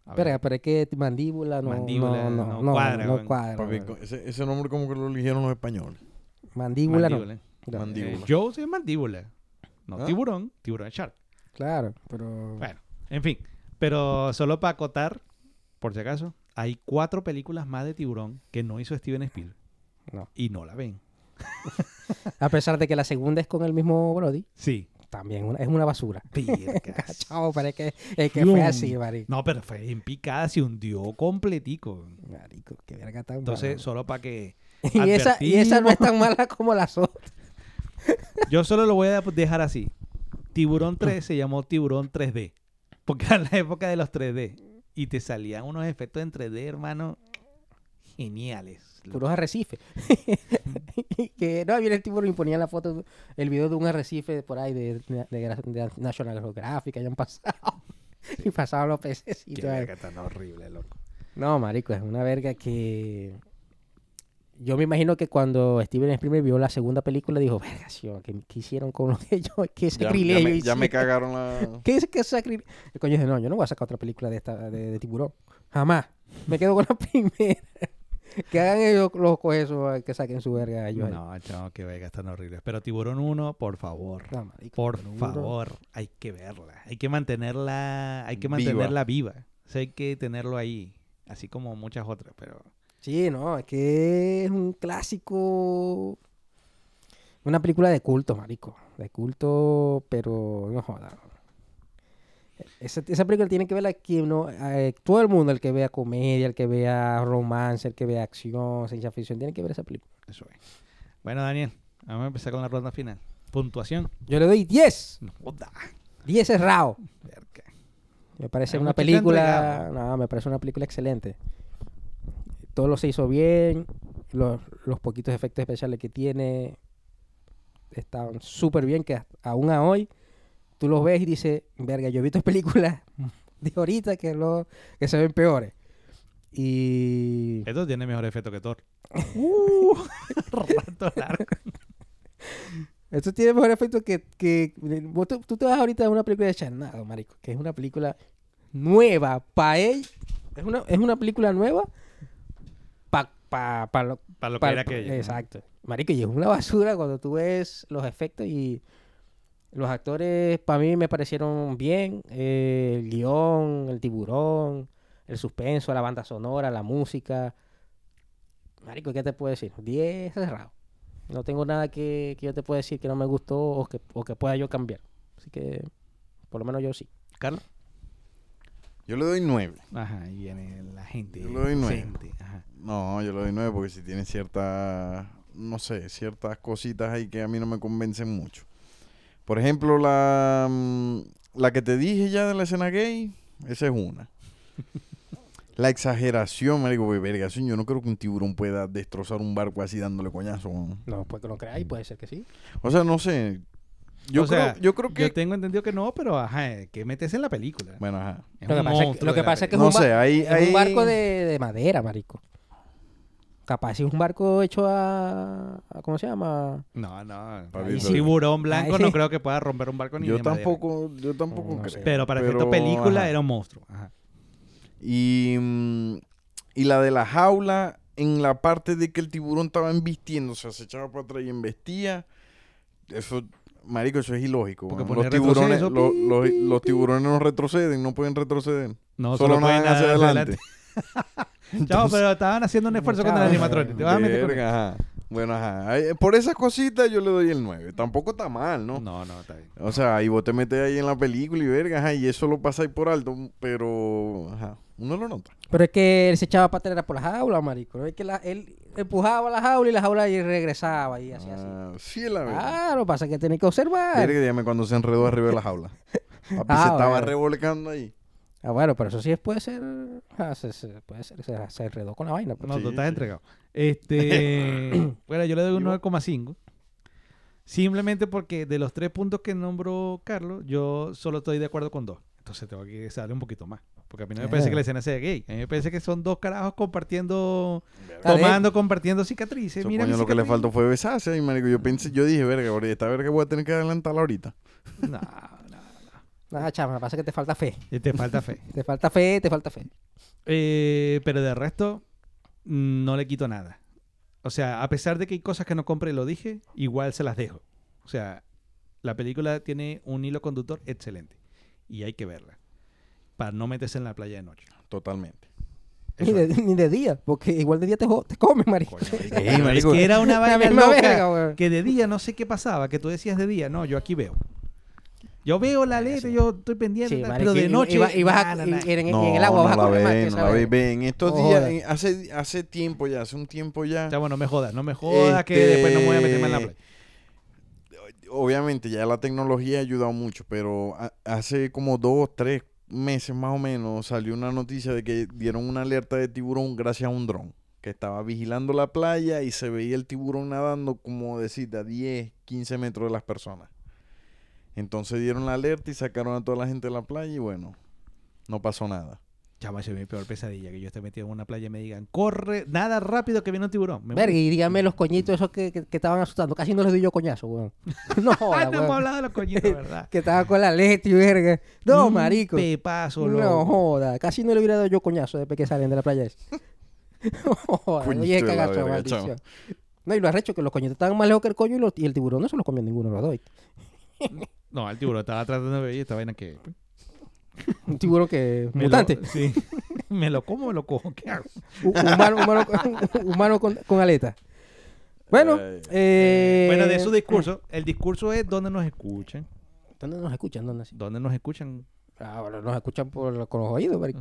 Speaker 2: Espera, pero es que mandíbula no,
Speaker 3: mandíbula, no, cuadra.
Speaker 2: No, cuadra
Speaker 4: ese, ese, nombre como que lo eligieron los españoles.
Speaker 2: Mandíbula, no. Claro.
Speaker 4: Mandíbula.
Speaker 3: Eh, Joe es mandíbula. No
Speaker 4: ¿Ah?
Speaker 3: tiburón, tiburón shark.
Speaker 2: Claro, pero...
Speaker 3: Bueno, en fin. Pero solo para acotar, por si acaso, hay cuatro películas más de tiburón que no hizo Steven Spielberg.
Speaker 2: No.
Speaker 3: Y no la ven.
Speaker 2: A pesar de que la segunda es con el mismo Brody,
Speaker 3: Sí.
Speaker 2: También es una basura.
Speaker 3: Pircas.
Speaker 2: Chao, parece que, es que fue así, marico.
Speaker 3: No, pero fue en picada, se hundió completico.
Speaker 2: Marico, qué verga tan
Speaker 3: Entonces, solo para que...
Speaker 2: y, esa, y esa no es tan mala como las otras.
Speaker 3: Yo solo lo voy a dejar así. Tiburón 3 se llamó Tiburón 3D. Porque era la época de los 3D. Y te salían unos efectos en 3D, hermano, geniales.
Speaker 2: Puros arrecifes. que no, viene el tiburón y ponían la foto, el video de un arrecife por ahí de, de- de National Geographic hayan pasado. y pasaban los peces y
Speaker 3: Qué
Speaker 2: todo.
Speaker 3: verga tan horrible, loco.
Speaker 2: No, marico, es una verga que... Yo me imagino que cuando Steven Spielberg vio la segunda película dijo, verga, ¿qué, qué hicieron con lo que yo? ¿Qué
Speaker 4: Ya, ya
Speaker 2: sacrilegio
Speaker 4: me, ya me cagaron la...
Speaker 2: ¿Qué que sacrilegio? El coño dice, no, yo no voy a sacar otra película de esta de, de tiburón. Jamás. Me quedo con la primera. que hagan ellos los cohesos, que saquen su verga ellos.
Speaker 3: No, chavo, qué verga tan horrible. Pero Tiburón 1, por favor.
Speaker 2: No, marico,
Speaker 3: Por favor, hay que verla. Hay que mantenerla, hay que
Speaker 4: Viva.
Speaker 3: mantenerla viva. O sea, hay que tenerlo ahí, así como muchas otras, pero
Speaker 2: Sí, no, es que es un clásico. Una película de culto, marico. De culto, pero no joda. Esa, esa película tiene que verla quien no, eh, todo el mundo, el que vea comedia, el que vea romance, el que vea acción, ciencia ficción, tiene que ver esa película.
Speaker 3: eso es. Bueno, Daniel, vamos a empezar con la ronda final. Puntuación.
Speaker 2: Yo le doy 10.
Speaker 3: No joda.
Speaker 2: 10 cerrado. Me parece
Speaker 3: Hay
Speaker 2: una película. No, me parece una película excelente. Todo lo se hizo bien. Los, los poquitos efectos especiales que tiene estaban súper bien. Que aún a hoy tú los ves y dices, verga, yo he visto películas de ahorita que, lo, que se ven peores. Y.
Speaker 3: Esto tiene mejor efecto que Thor. Uh, rato largo.
Speaker 2: Esto tiene mejor efecto que. que vos tú, tú te vas ahorita a una película de Charnado, marico. Que es una película nueva para él. Es una, es una película nueva para pa, pa lo,
Speaker 3: Para lo que
Speaker 2: pa-
Speaker 3: era aquello. ¿no?
Speaker 2: Exacto. Marico, y es una basura cuando tú ves los efectos y. Los actores para mí me parecieron bien. eh, el guion, el tiburón, el suspenso, la banda sonora, la música. Marico, ¿qué te puedo decir? 10 cerrado. No tengo nada que, que yo te pueda decir que no me gustó o que, o que pueda yo cambiar. Así que, por lo menos yo sí.
Speaker 3: Carlos.
Speaker 4: Yo le doy nueve.
Speaker 3: Ajá, ahí viene la gente.
Speaker 4: Yo le doy nueve.
Speaker 3: decente, Ajá.
Speaker 4: No, yo le doy nueve porque si tiene ciertas, no sé, ciertas cositas ahí que a mí no me convencen mucho. Por ejemplo, la, mm, la que te dije ya de la escena gay, esa es una. La exageración, marico, porque verga, yo no creo que un tiburón pueda destrozar un barco así dándole coñazo. ¿no?
Speaker 2: No, pues que lo creáis, puede ser que sí.
Speaker 4: O sea, no sé. Yo,
Speaker 3: O
Speaker 4: creo,
Speaker 3: sea,
Speaker 4: yo creo que...
Speaker 3: Yo tengo entendido que no, pero ajá, que metes en la película.
Speaker 4: Bueno, ajá.
Speaker 2: Lo que pasa es que- lo pasa es que es
Speaker 4: No
Speaker 2: un, ba-
Speaker 4: sé, ahí...
Speaker 2: es
Speaker 4: ahí-
Speaker 2: un barco de, de madera, marico. Capaz si es un barco hecho a, a- ¿Cómo se llama?
Speaker 3: No, no.
Speaker 4: Papi,
Speaker 3: Un tiburón blanco
Speaker 2: Ahí-
Speaker 3: no creo que pueda romper un barco ni
Speaker 4: Yo
Speaker 3: de madera.
Speaker 4: tampoco, yo tampoco
Speaker 2: No
Speaker 4: creo.
Speaker 2: sé.
Speaker 3: Pero para efecto
Speaker 4: Pero,
Speaker 3: película
Speaker 4: ajá.
Speaker 3: era un monstruo. Ajá.
Speaker 4: Y, mm, y la de la jaula, en la parte de que el tiburón estaba embistiendo, o sea, se echaba para atrás y embestía. Eso, marico, eso es ilógico.
Speaker 3: Porque
Speaker 4: weón.
Speaker 3: poner
Speaker 4: Los tiburones,
Speaker 3: retroceso,
Speaker 4: lo-
Speaker 3: pi,
Speaker 4: los,
Speaker 3: pi,
Speaker 4: los
Speaker 3: pi.
Speaker 4: tiburones no retroceden, no pueden retroceder.
Speaker 3: No,
Speaker 4: Solo,
Speaker 3: solo, pueden
Speaker 4: nadan hacia
Speaker 3: nadar Chavo, pero estaban haciendo un esfuerzo con el animatronic. Te vas a meter con
Speaker 4: Verga, ajá. Bueno, ajá. Ay, Por esas cositas yo le doy el 9. Tampoco está mal, ¿no?
Speaker 3: No, no, está bien.
Speaker 4: O sea, y vos te metes ahí en la película y verga, ajá, y eso lo pasáis por alto, pero, ajá, uno lo nota.
Speaker 2: Pero es que él se echaba para atrás por la jaula, marico. Es que la- él empujaba la jaula y la jaula y regresaba y así, así.
Speaker 4: Ah, sí, es la verdad.
Speaker 2: Claro, pasa que tenés que observar.
Speaker 4: Verga, dígame cuando se enredó arriba de la jaula. Papi
Speaker 2: Ah,
Speaker 4: se estaba
Speaker 2: bueno.
Speaker 4: revolcando ahí.
Speaker 2: Ah, bueno, pero eso sí puede ser. ah, se, se- puede ser, se, se enredó con la vaina. pues.
Speaker 3: No,
Speaker 4: Sí,
Speaker 3: tú estás
Speaker 4: sí.
Speaker 3: entregado. Este, bueno, yo le doy un
Speaker 4: ¿Y vos?
Speaker 3: 9,5. Simplemente porque de los tres puntos que nombró Carlos, yo solo estoy de acuerdo con dos. Entonces tengo que darle un poquito más. Porque a mí no me parece
Speaker 2: Eh.
Speaker 3: que la escena sea gay. A mí me parece que son dos carajos compartiendo, tomando, compartiendo cicatrices.
Speaker 4: Eso,
Speaker 3: Mira
Speaker 4: coño,
Speaker 3: mi
Speaker 4: lo que le
Speaker 3: cicatriz.
Speaker 4: faltó fue besarse ahí, marico. Yo pensé, yo dije, verga, ahorita esta verga voy a tener que adelantarla ahorita.
Speaker 3: No, no.
Speaker 2: Nada, chama, lo que pasa es que te falta fe.
Speaker 3: Y Te falta fe.
Speaker 2: Te falta fe, te falta fe.
Speaker 3: Eh, pero de resto, mm, no le quito nada. O sea, a pesar de que hay cosas que no compré, lo dije, igual se las dejo. O sea, la película tiene un hilo conductor excelente. Y hay que verla. Para no meterse en la playa de noche.
Speaker 4: Totalmente.
Speaker 2: Ni de,
Speaker 3: es.
Speaker 2: ni de día, porque igual de día te, te comes, marico.
Speaker 3: Coño, marico, es que era una vaina loca,
Speaker 2: verga,
Speaker 3: que de día no sé qué pasaba, que tú decías de día, no, yo aquí veo. Yo veo la letra, yo estoy pendiente,
Speaker 2: Sí,
Speaker 3: tal,
Speaker 2: marico,
Speaker 3: pero de noche
Speaker 2: y, vas- y vas a-
Speaker 3: na, na, na.
Speaker 2: y en, y
Speaker 4: No,
Speaker 2: en el agua vas a más
Speaker 4: ve,
Speaker 2: que
Speaker 4: no la ve.
Speaker 2: vaina.
Speaker 4: Ve, En estos días, en- hace, hace tiempo ya, hace un tiempo ya.
Speaker 3: Ya, bueno, no me jodas, no me jodas que
Speaker 4: Este,
Speaker 3: después no me voy a meterme en la playa.
Speaker 4: Obviamente ya la tecnología ha ayudado mucho, pero a- hace como dos, tres meses más o menos salió una noticia de que dieron una alerta de tiburón gracias a un dron que estaba vigilando la playa y se veía el tiburón nadando como decir a 10, 15 metros de las personas. Entonces dieron la alerta y sacaron a toda la gente de la playa y bueno, no pasó nada.
Speaker 3: Chama, es mi peor pesadilla, que yo esté metido en una playa y me digan, corre, nada rápido que viene un tiburón. Me
Speaker 2: Verga, y dígame los coñitos esos que, que, que estaban asustando. Casi no les doy yo coñazo, weón. No
Speaker 3: Ah,
Speaker 2: joda,
Speaker 3: no hemos hablado de los coñitos, ¿verdad?
Speaker 2: Que estaban con la leche y verga. No,
Speaker 3: Un
Speaker 2: marico.
Speaker 3: Pepazo,
Speaker 2: No
Speaker 3: loco.
Speaker 2: joda. Casi no le hubiera dado yo coñazo después que salen de la playa esa. No joda.
Speaker 4: La
Speaker 2: cagazo, maldición. No, y lo arrecho que los coñitos estaban más lejos que el coño y, los- y el tiburón no se los comió ninguno los dos.
Speaker 3: No, el tiburón estaba tratando de ver y esta vaina que...
Speaker 2: Un tiburón que...
Speaker 3: me lo-
Speaker 2: mutante.
Speaker 3: sí. ¿Me lo como o me lo cojo? ¿Qué hago?
Speaker 2: Hu- humano, humano, con- humano con, con aleta. Bueno, eh,
Speaker 3: Bueno, de su discurso, el discurso es donde nos escuchan.
Speaker 2: ¿Dónde nos escuchan? ¿Dónde?
Speaker 3: ¿Dónde nos escuchan?
Speaker 2: Ah, bueno, nos escuchan por, con los oídos.
Speaker 3: Bueno,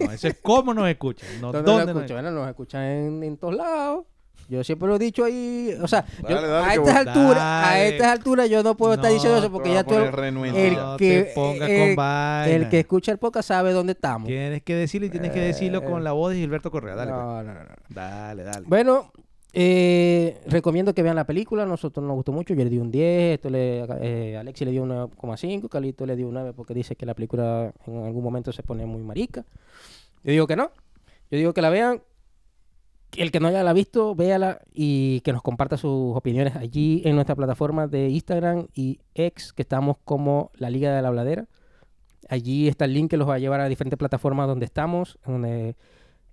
Speaker 3: no, eso es cómo nos escuchan. No,
Speaker 2: ¿Dónde,
Speaker 3: ¿dónde
Speaker 2: nos
Speaker 3: nos
Speaker 2: escuchan? Bueno, nos escuchan en, en todos lados. Yo siempre lo he dicho ahí, o sea, yo-
Speaker 4: Dale, dale,
Speaker 2: a estas alturas, a estas alturas yo no puedo estar
Speaker 3: No,
Speaker 2: diciendo eso porque ya
Speaker 4: renuente.
Speaker 2: el
Speaker 3: No
Speaker 2: que-
Speaker 3: te pongas
Speaker 2: eh,
Speaker 3: con vaina.
Speaker 2: el que escucha el podcast sabe dónde estamos.
Speaker 3: Tienes que decirlo y tienes que decirlo con la voz de Gilberto Correa. Dale, pues.
Speaker 2: No, no, no, no.
Speaker 3: dale, dale.
Speaker 2: Bueno, eh, recomiendo que vean la película. Nosotros nos gustó mucho. Yo le di un 10. Esto le, eh, Alexi le dio un 9,5. Calito le dio un 9 porque dice que la película en algún momento se pone muy marica. Yo digo que no. Yo digo que la vean. El que no haya la visto, véala y que nos comparta sus opiniones allí en nuestra plataforma de Instagram y X, que estamos como la Liga de la Habladera. Allí está el link que los va a llevar a diferentes plataformas donde estamos, donde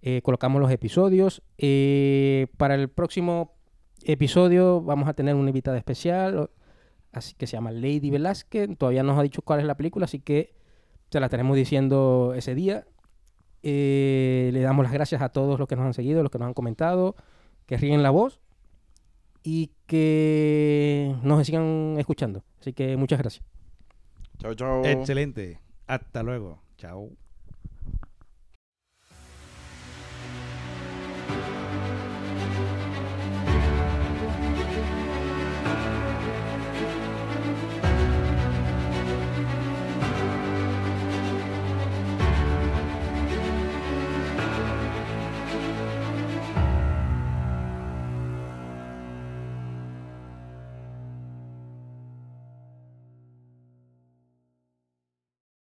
Speaker 2: eh, colocamos los episodios. Eh, para el próximo episodio vamos a tener una invitada especial, así que se llama Lady Velázquez. Todavía no nos ha dicho cuál es la película, así que se la estaremos diciendo ese día. Eh, le damos las gracias a todos los que nos han seguido, los que nos han comentado, que ríen la voz y que nos sigan escuchando. Así que muchas gracias.
Speaker 4: Chao, chao.
Speaker 3: Excelente. Hasta luego. Chao.